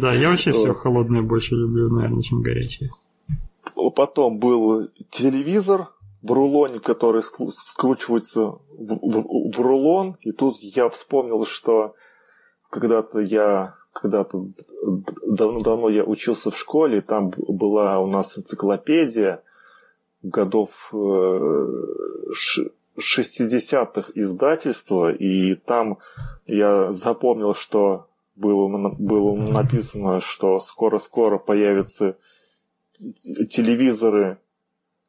Да, я вообще все холодное больше люблю, наверное, чем горячее. Потом был телевизор в рулоне, который скручивается в, в, в рулон. И тут я вспомнил, что когда-то я когда-то давно-давно я учился в школе, там была у нас энциклопедия годов 60-х э, издательства, и там я запомнил, что было, было написано, что скоро-скоро появятся телевизоры,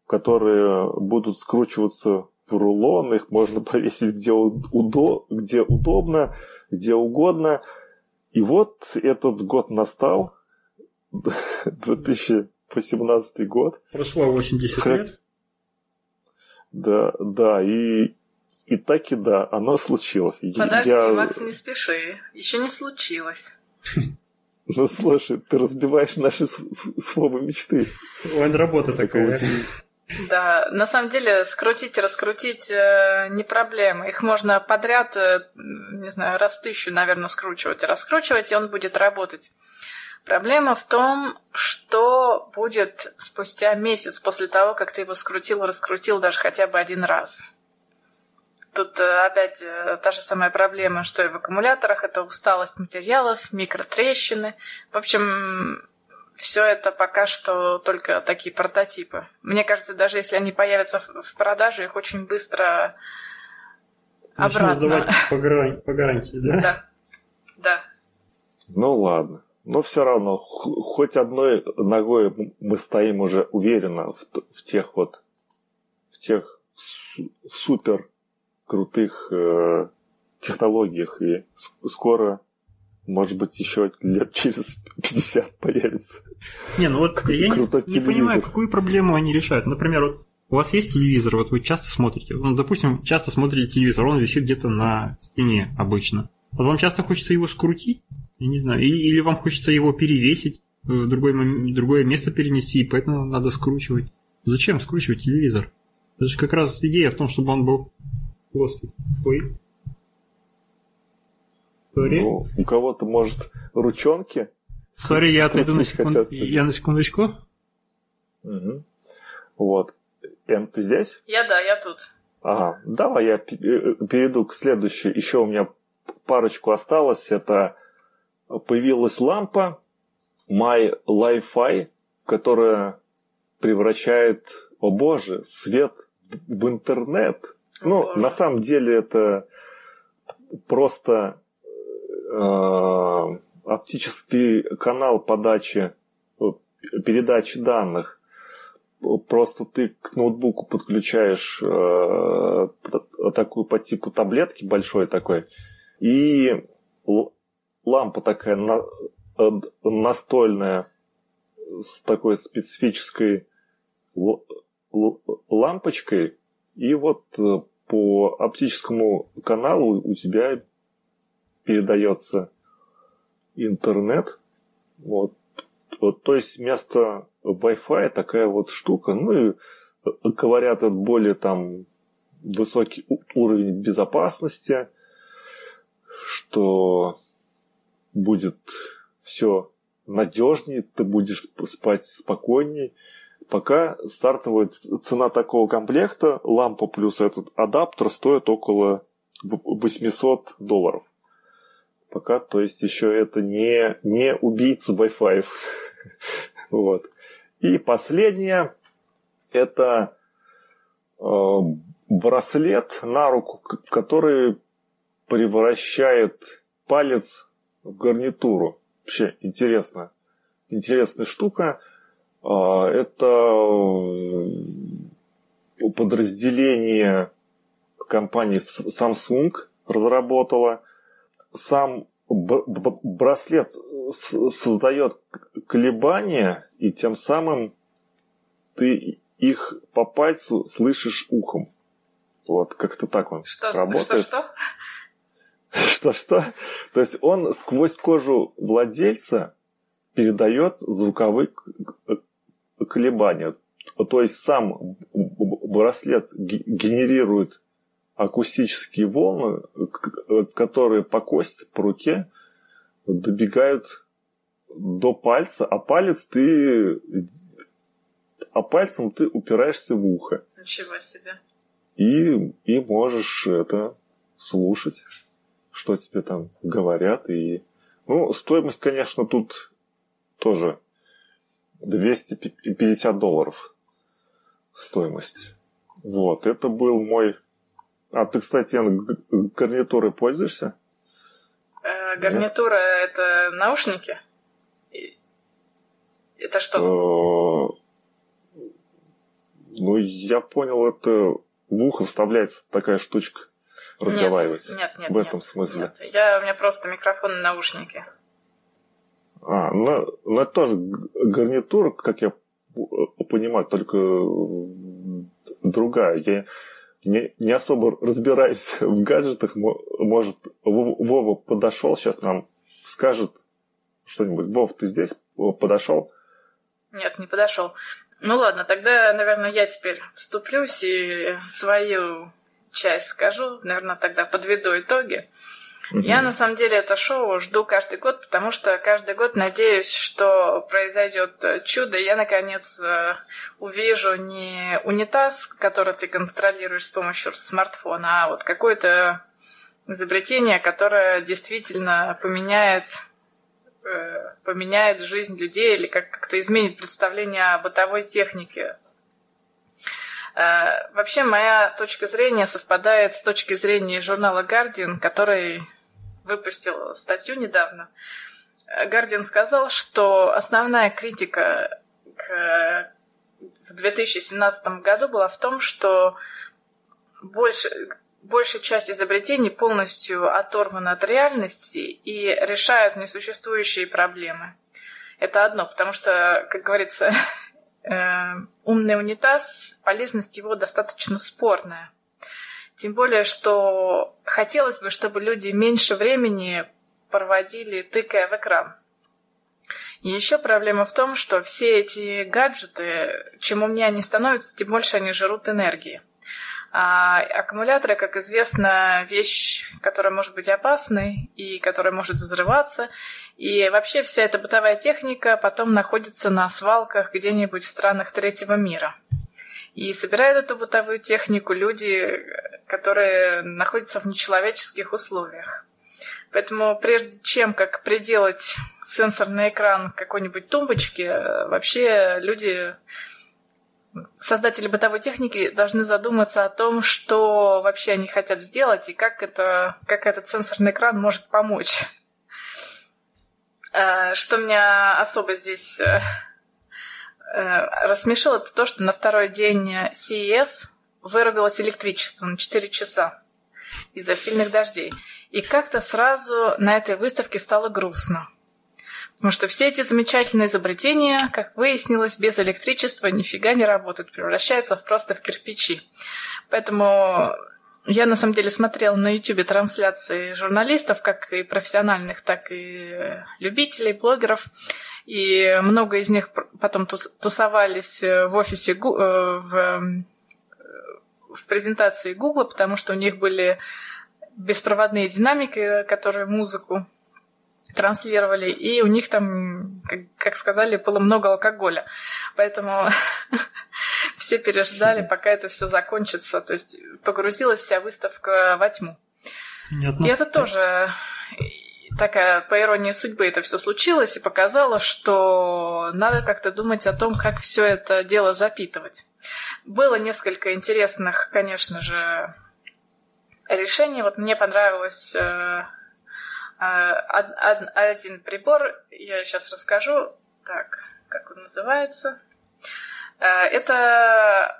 которые будут скручиваться в рулон, их можно повесить где, удо, где удобно, где угодно. И вот этот год настал, 2018 год. Прошло 80 лет. Да, да, и и так и да, оно случилось. Подожди, я... Макс, не спеши. Еще не случилось. Ну слушай, ты разбиваешь наши свобы мечты. Ой, работа такая. Да, на самом деле скрутить и раскрутить э, не проблема. Их можно подряд, э, не знаю, раз тысячу, наверное, скручивать и раскручивать, и он будет работать. Проблема в том, что будет спустя месяц после того, как ты его скрутил, раскрутил даже хотя бы один раз. Тут э, опять э, та же самая проблема, что и в аккумуляторах. Это усталость материалов, микротрещины. В общем, все это пока что только такие прототипы. Мне кажется, даже если они появятся в продаже, их очень быстро обратно. сдавать по, гарантии, по гарантии, да? Да. Да. Ну ладно. Но все равно, хоть одной ногой мы стоим уже уверенно в, в тех вот, в тех супер крутых э, технологиях, и скоро, может быть, еще лет через 50 появится. Не, ну вот я не, не понимаю, какую проблему они решают. Например, вот у вас есть телевизор, вот вы часто смотрите, ну, допустим, часто смотрите телевизор, он висит где-то на стене обычно. Вот вам часто хочется его скрутить, я не знаю, или, или вам хочется его перевесить, в другое, другое место перенести, и поэтому надо скручивать. Зачем скручивать телевизор? Это же как раз идея в том, чтобы он был плоский. Ой. Sorry. Ну, у кого-то, может, ручонки. Sorry, я отойду на секунду. Я на секундочку. Угу. Вот. Эм, ты здесь? Я да, я тут. Ага. Давай я э, перейду к следующей. Еще у меня парочку осталось. Это появилась лампа My Li-Fi, которая превращает, о боже, свет в интернет. Ну, на самом деле это просто э, оптический канал подачи, э, передачи данных. Просто ты к ноутбуку подключаешь э, такую по типу таблетки большой такой, и лампа такая на, э, настольная с такой специфической лампочкой, и вот э, по оптическому каналу у тебя передается интернет. Вот вот, то есть вместо Wi-Fi такая вот штука, ну и говорят, это более там высокий уровень безопасности, что будет все надежнее, ты будешь спать спокойнее. Пока стартовая цена такого комплекта, лампа плюс этот адаптер, стоит около 800 долларов. Пока, то есть, еще это не, не убийца Wi-Fi. вот. И последнее, это э, браслет на руку, который превращает палец в гарнитуру. Вообще интересно. Интересная штука. А, это э, подразделение компании Samsung разработала. Сам браслет создает колебания, и тем самым ты их по пальцу слышишь ухом. Вот, как-то так он что, работает. Что-что? Что-что? То есть он сквозь кожу владельца передает звуковые колебания. То есть сам браслет генерирует акустические волны, которые по кости, по руке добегают до пальца, а палец ты а пальцем ты упираешься в ухо. Ничего себе. И, и можешь это слушать, что тебе там говорят. И, ну, стоимость, конечно, тут тоже 250 долларов стоимость. Вот, это был мой... А ты, кстати, гарнитурой пользуешься? Э, гарнитура Нет? это наушники? Это что? Э, ну, я понял, это в ухо вставляется такая штучка разговаривать. Нет, нет, нет. В этом нет, смысле. Нет. Я, у меня просто микрофон и наушники. А, ну, ну это тоже гарнитура, как я понимаю, только другая. Я не, не особо разбираюсь в гаджетах. Может, Вова подошел, сейчас нам скажет что-нибудь. Вов, ты здесь подошел? Нет, не подошел. Ну ладно, тогда, наверное, я теперь вступлюсь и свою часть скажу. Наверное, тогда подведу итоги. Угу. Я на самом деле это шоу жду каждый год, потому что каждый год надеюсь, что произойдет чудо, и я наконец э, увижу не унитаз, который ты контролируешь с помощью смартфона, а вот какое-то изобретение, которое действительно поменяет Э, поменяет жизнь людей или как-то изменит представление о бытовой технике. Э, вообще моя точка зрения совпадает с точки зрения журнала Guardian, который выпустил статью недавно. Guardian сказал, что основная критика к... в 2017 году была в том, что больше, большая часть изобретений полностью оторвана от реальности и решают несуществующие проблемы. Это одно, потому что, как говорится, э, умный унитаз, полезность его достаточно спорная. Тем более, что хотелось бы, чтобы люди меньше времени проводили, тыкая в экран. И еще проблема в том, что все эти гаджеты, чем умнее они становятся, тем больше они жрут энергии. А аккумуляторы, как известно, вещь, которая может быть опасной и которая может взрываться. И вообще вся эта бытовая техника потом находится на свалках где-нибудь в странах третьего мира. И собирают эту бытовую технику люди, которые находятся в нечеловеческих условиях. Поэтому прежде чем как приделать сенсорный экран какой-нибудь тумбочки, вообще люди создатели бытовой техники должны задуматься о том, что вообще они хотят сделать и как, это, как этот сенсорный экран может помочь. Э, что меня особо здесь э, э, рассмешило, это то, что на второй день CES вырубилось электричество на 4 часа из-за сильных дождей. И как-то сразу на этой выставке стало грустно. Потому что все эти замечательные изобретения, как выяснилось, без электричества нифига не работают, превращаются просто в кирпичи. Поэтому я на самом деле смотрела на YouTube трансляции журналистов, как и профессиональных, так и любителей, блогеров. И много из них потом тусовались э, в офисе, э, в, э, в презентации Google, потому что у них были беспроводные динамики, которые музыку транслировали, и у них там, как, как сказали, было много алкоголя. Поэтому все переждали, пока это все закончится. То есть погрузилась вся выставка во тьму. Понятно. И это тоже такая, по иронии судьбы, это все случилось и показало, что надо как-то думать о том, как все это дело запитывать. Было несколько интересных, конечно же, решений. Вот мне понравилось э, э, один прибор, я сейчас расскажу. Так, как он называется? Э, это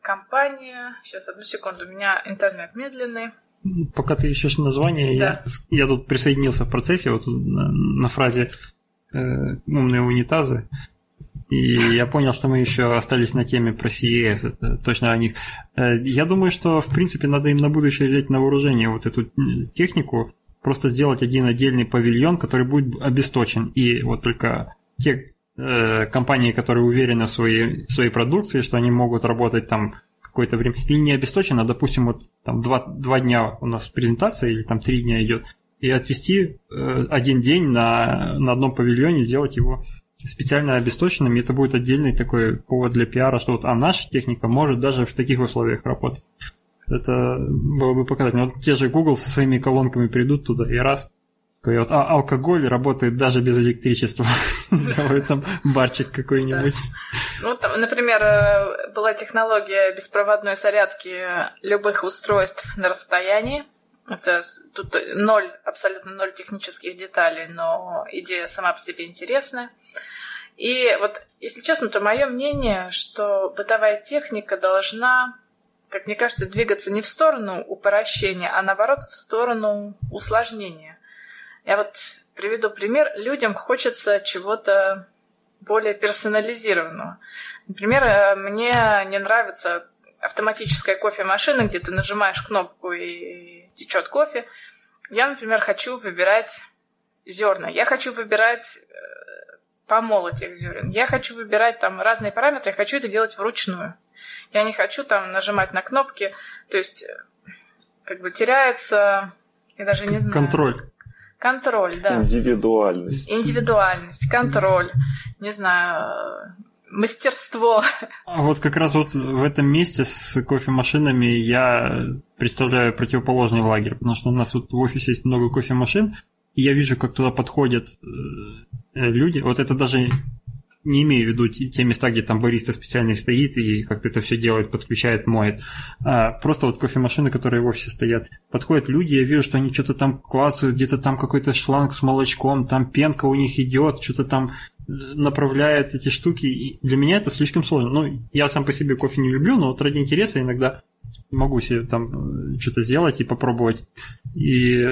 компания... Сейчас, одну секунду, у меня интернет медленный. Пока ты ищешь название, да. я, я тут присоединился в процессе вот на, на фразе э, умные унитазы. И я понял, что мы еще остались на теме про CES, это точно о них. Э, я думаю, что, в принципе, надо им на будущее взять на вооружение вот эту технику, просто сделать один отдельный павильон, который будет обесточен. И вот только те э, компании, которые уверены в своей, в своей продукции, что они могут работать там какое-то время, или не обесточен, а, допустим, вот там два, два дня у нас презентация, или там три дня идет, и отвести э, один день на, на одном павильоне, сделать его специально обесточенным, и это будет отдельный такой повод для пиара, что вот, а наша техника может даже в таких условиях работать. Это было бы показательно. Вот те же Google со своими колонками придут туда и раз вот, а алкоголь работает даже без электричества. Сделают там барчик какой-нибудь. Ну, там, например, э, была технология беспроводной зарядки любых устройств на расстоянии. Это тут ноль, абсолютно ноль технических деталей, но идея сама по себе интересная. И вот, если честно, то мое мнение, что бытовая техника должна, как мне кажется, двигаться не в сторону упрощения, а наоборот в сторону усложнения. Я вот приведу пример. Людям хочется чего-то более персонализированного. Например, э, мне не нравится автоматическая кофемашина, где ты нажимаешь кнопку и течет кофе. Я, например, хочу выбирать зерна. Я хочу выбирать э, помол этих зерен. Я хочу выбирать там разные параметры, я хочу это делать вручную. Я не хочу там нажимать на кнопки. То есть, э, как бы теряется, я даже не знаю. Контроль. Контроль, да. Индивидуальность. Индивидуальность, контроль, не знаю, мастерство. А вот как раз вот в этом месте с кофемашинами я представляю противоположный лагерь, потому что у нас вот в офисе есть много кофемашин, и я вижу, как туда подходят э, люди. Вот это даже не имею в виду те места, где там бариста специально стоит и как-то это все делает, подключает, моет. А просто вот кофемашины, которые в офисе стоят. Подходят люди, я вижу, что они что-то там клацают, где-то там какой-то шланг с молочком, там пенка у них идет, что-то там э, направляет эти штуки. И для меня это слишком сложно. Ну, я сам по себе кофе не люблю, но вот ради интереса иногда могу себе там э, что-то сделать и попробовать. И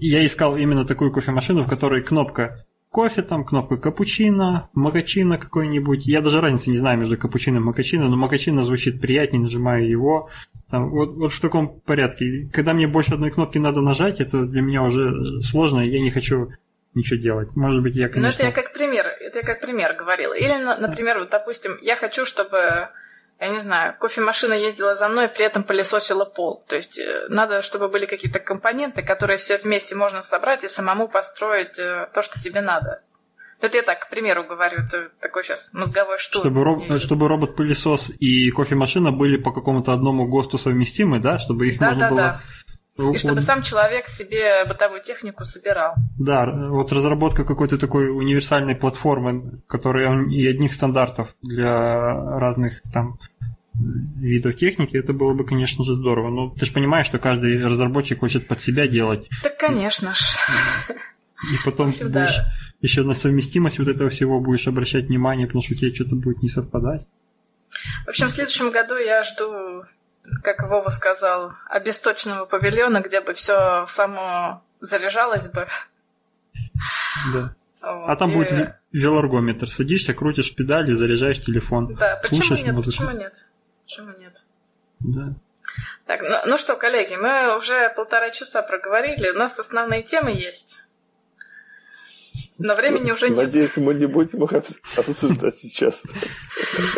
я искал именно такую кофемашину, в которой кнопка кофе, там кнопка капучино, макачино какой-нибудь. Я даже разницы не знаю между капучино и макачино, но макачино звучит приятнее, нажимаю его. Там, вот, вот в таком порядке. Когда мне больше одной кнопки надо нажать, это для меня уже сложно, и я не хочу ничего делать. Может быть, я, конечно... Ну, это я как пример, это я как пример говорила. Или, например, вот, допустим, я хочу, чтобы я не знаю, кофемашина ездила за мной, при этом пылесосила пол. То есть э, надо, чтобы были какие-то компоненты, которые все вместе можно собрать и самому построить э, то, что тебе надо. Это я так, к примеру, говорю, это такой сейчас мозговой штурм. Чтобы, роб... чтобы робот-пылесос и кофемашина были по какому-то одному ГОСТу совместимы, да? Чтобы их да, можно да, было... Да. И чтобы сам человек себе бытовую технику собирал. Да, вот разработка какой-то такой универсальной платформы, которая и одних стандартов для разных там видов техники, это было бы, конечно же, здорово. Но ты же понимаешь, что каждый разработчик хочет под себя делать. Так, конечно ж. И потом общем, будешь да. еще на совместимость вот этого всего будешь обращать внимание, потому что у тебя что-то будет не совпадать. В общем, в следующем году я жду как Вова сказал, обесточенного павильона, где бы все само заряжалось бы. Да. Вот. А там и... будет велоргометр. Садишься, крутишь педали, заряжаешь телефон. Да, почему слушаешь нет? Музыку. Почему нет? Почему нет? Да. Так, ну, ну что, коллеги, мы уже полтора часа проговорили. У нас основные темы есть. Но времени уже нет. Надеюсь, мы не будем их обсуждать сейчас.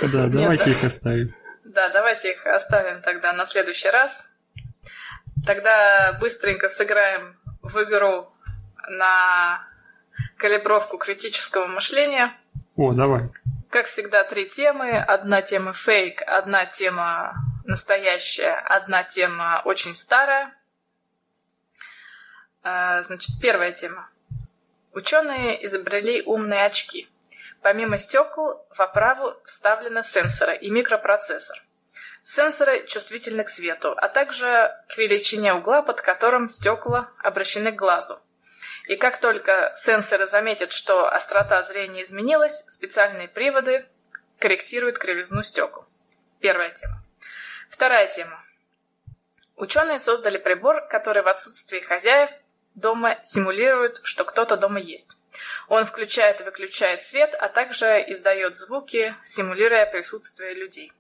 Да, давайте их оставим. Да, давайте их оставим тогда на следующий раз. Тогда быстренько сыграем в игру на калибровку критического мышления. О, давай. Как всегда, три темы. Одна тема фейк, одна тема настоящая, одна тема очень старая. А, значит, первая тема. Ученые изобрели умные очки. Помимо стекол в оправу вставлены сенсоры и микропроцессор. Сенсоры чувствительны к свету, а также к величине угла, под которым стекла обращены к глазу. И как только сенсоры заметят, что острота зрения изменилась, специальные приводы корректируют кривизну стекол. Первая тема. Вторая тема. Ученые создали прибор, который в отсутствии хозяев дома симулирует, что кто-то дома есть. Он включает и выключает свет, а также издает звуки, симулируя присутствие людей.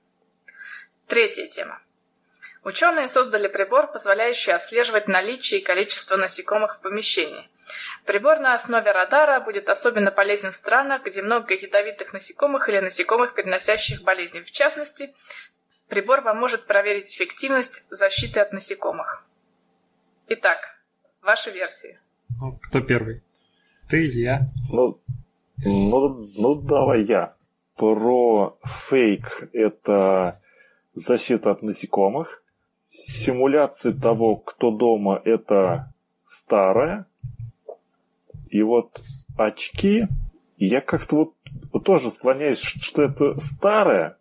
Третья тема. Ученые создали прибор, позволяющий отслеживать наличие и количество насекомых в помещении. Прибор на основе радара будет особенно полезен в странах, где много ядовитых насекомых или насекомых, переносящих болезни. В частности, прибор поможет проверить эффективность защиты от насекомых. Итак, ваши версии. Ну, кто первый? Ты или я? Ну, ну, ну давай я. Про фейк это защита от насекомых. Симуляция того, кто дома, это старая. И вот очки, я как-то вот, вот тоже склоняюсь, что это старое,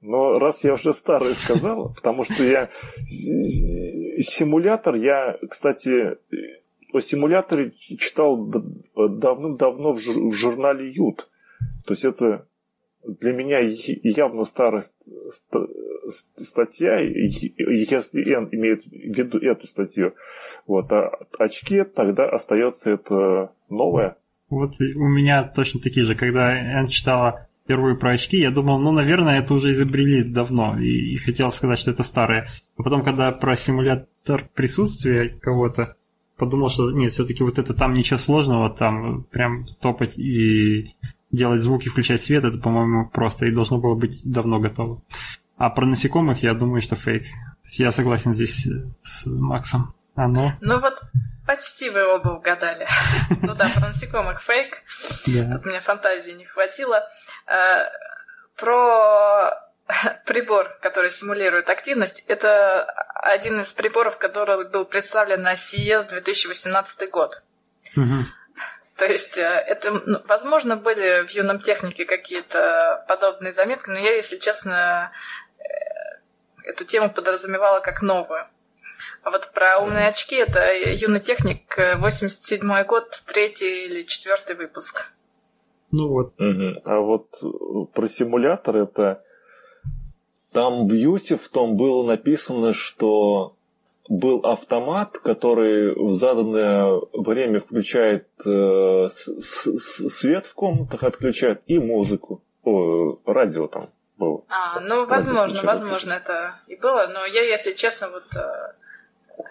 но раз я уже старое сказал, потому что я симулятор, я, кстати, симуляторе читал давным-давно в журнале Ют. То есть это для меня явно старая статья, если Н имеет в виду эту статью. Вот, а очки тогда остается это новое. Вот у меня точно такие же. Когда Н читала первую про очки, я думал, ну, наверное, это уже изобрели давно, и, и хотел сказать, что это старое. А потом, когда про симулятор присутствия кого-то, подумал, что нет, все-таки вот это там ничего сложного, там прям топать и делать звуки, включать свет, это, по-моему, просто и должно было быть давно готово. А про насекомых я думаю, что фейк. То есть я согласен здесь с Максом. Оно. Ну вот почти вы оба угадали. Ну да, про насекомых фейк. Тут мне фантазии не хватило. Э, про прибор, который симулирует активность, это один из приборов, который был представлен на CES 2018 год. То есть э, это, ну, возможно, были в юном технике какие-то подобные заметки, но я, если честно, э, эту тему подразумевала как новую. А вот про умные очки это юный техник, 87 год, третий или четвертый выпуск. Ну вот. Угу. А вот про симулятор это там в Юсе в том было написано, что был автомат, который в заданное время включает э, свет в комнатах, отключает и музыку. О, радио там было. А, ну, возможно, возможно, это и было, но я, если честно, вот... Э,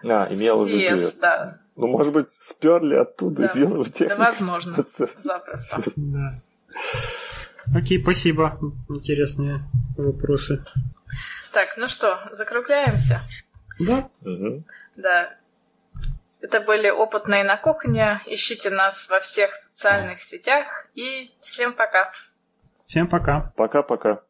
а, имела в виду. да. Ну, может быть, сперли оттуда да. из юного техники. Да, возможно, запросто. Да. Окей, спасибо. Интересные вопросы. Так, ну что, закругляемся? Да. Угу. Да. Это были опытные на кухне. Ищите нас во всех социальных сетях. И всем пока. Всем пока. Пока-пока.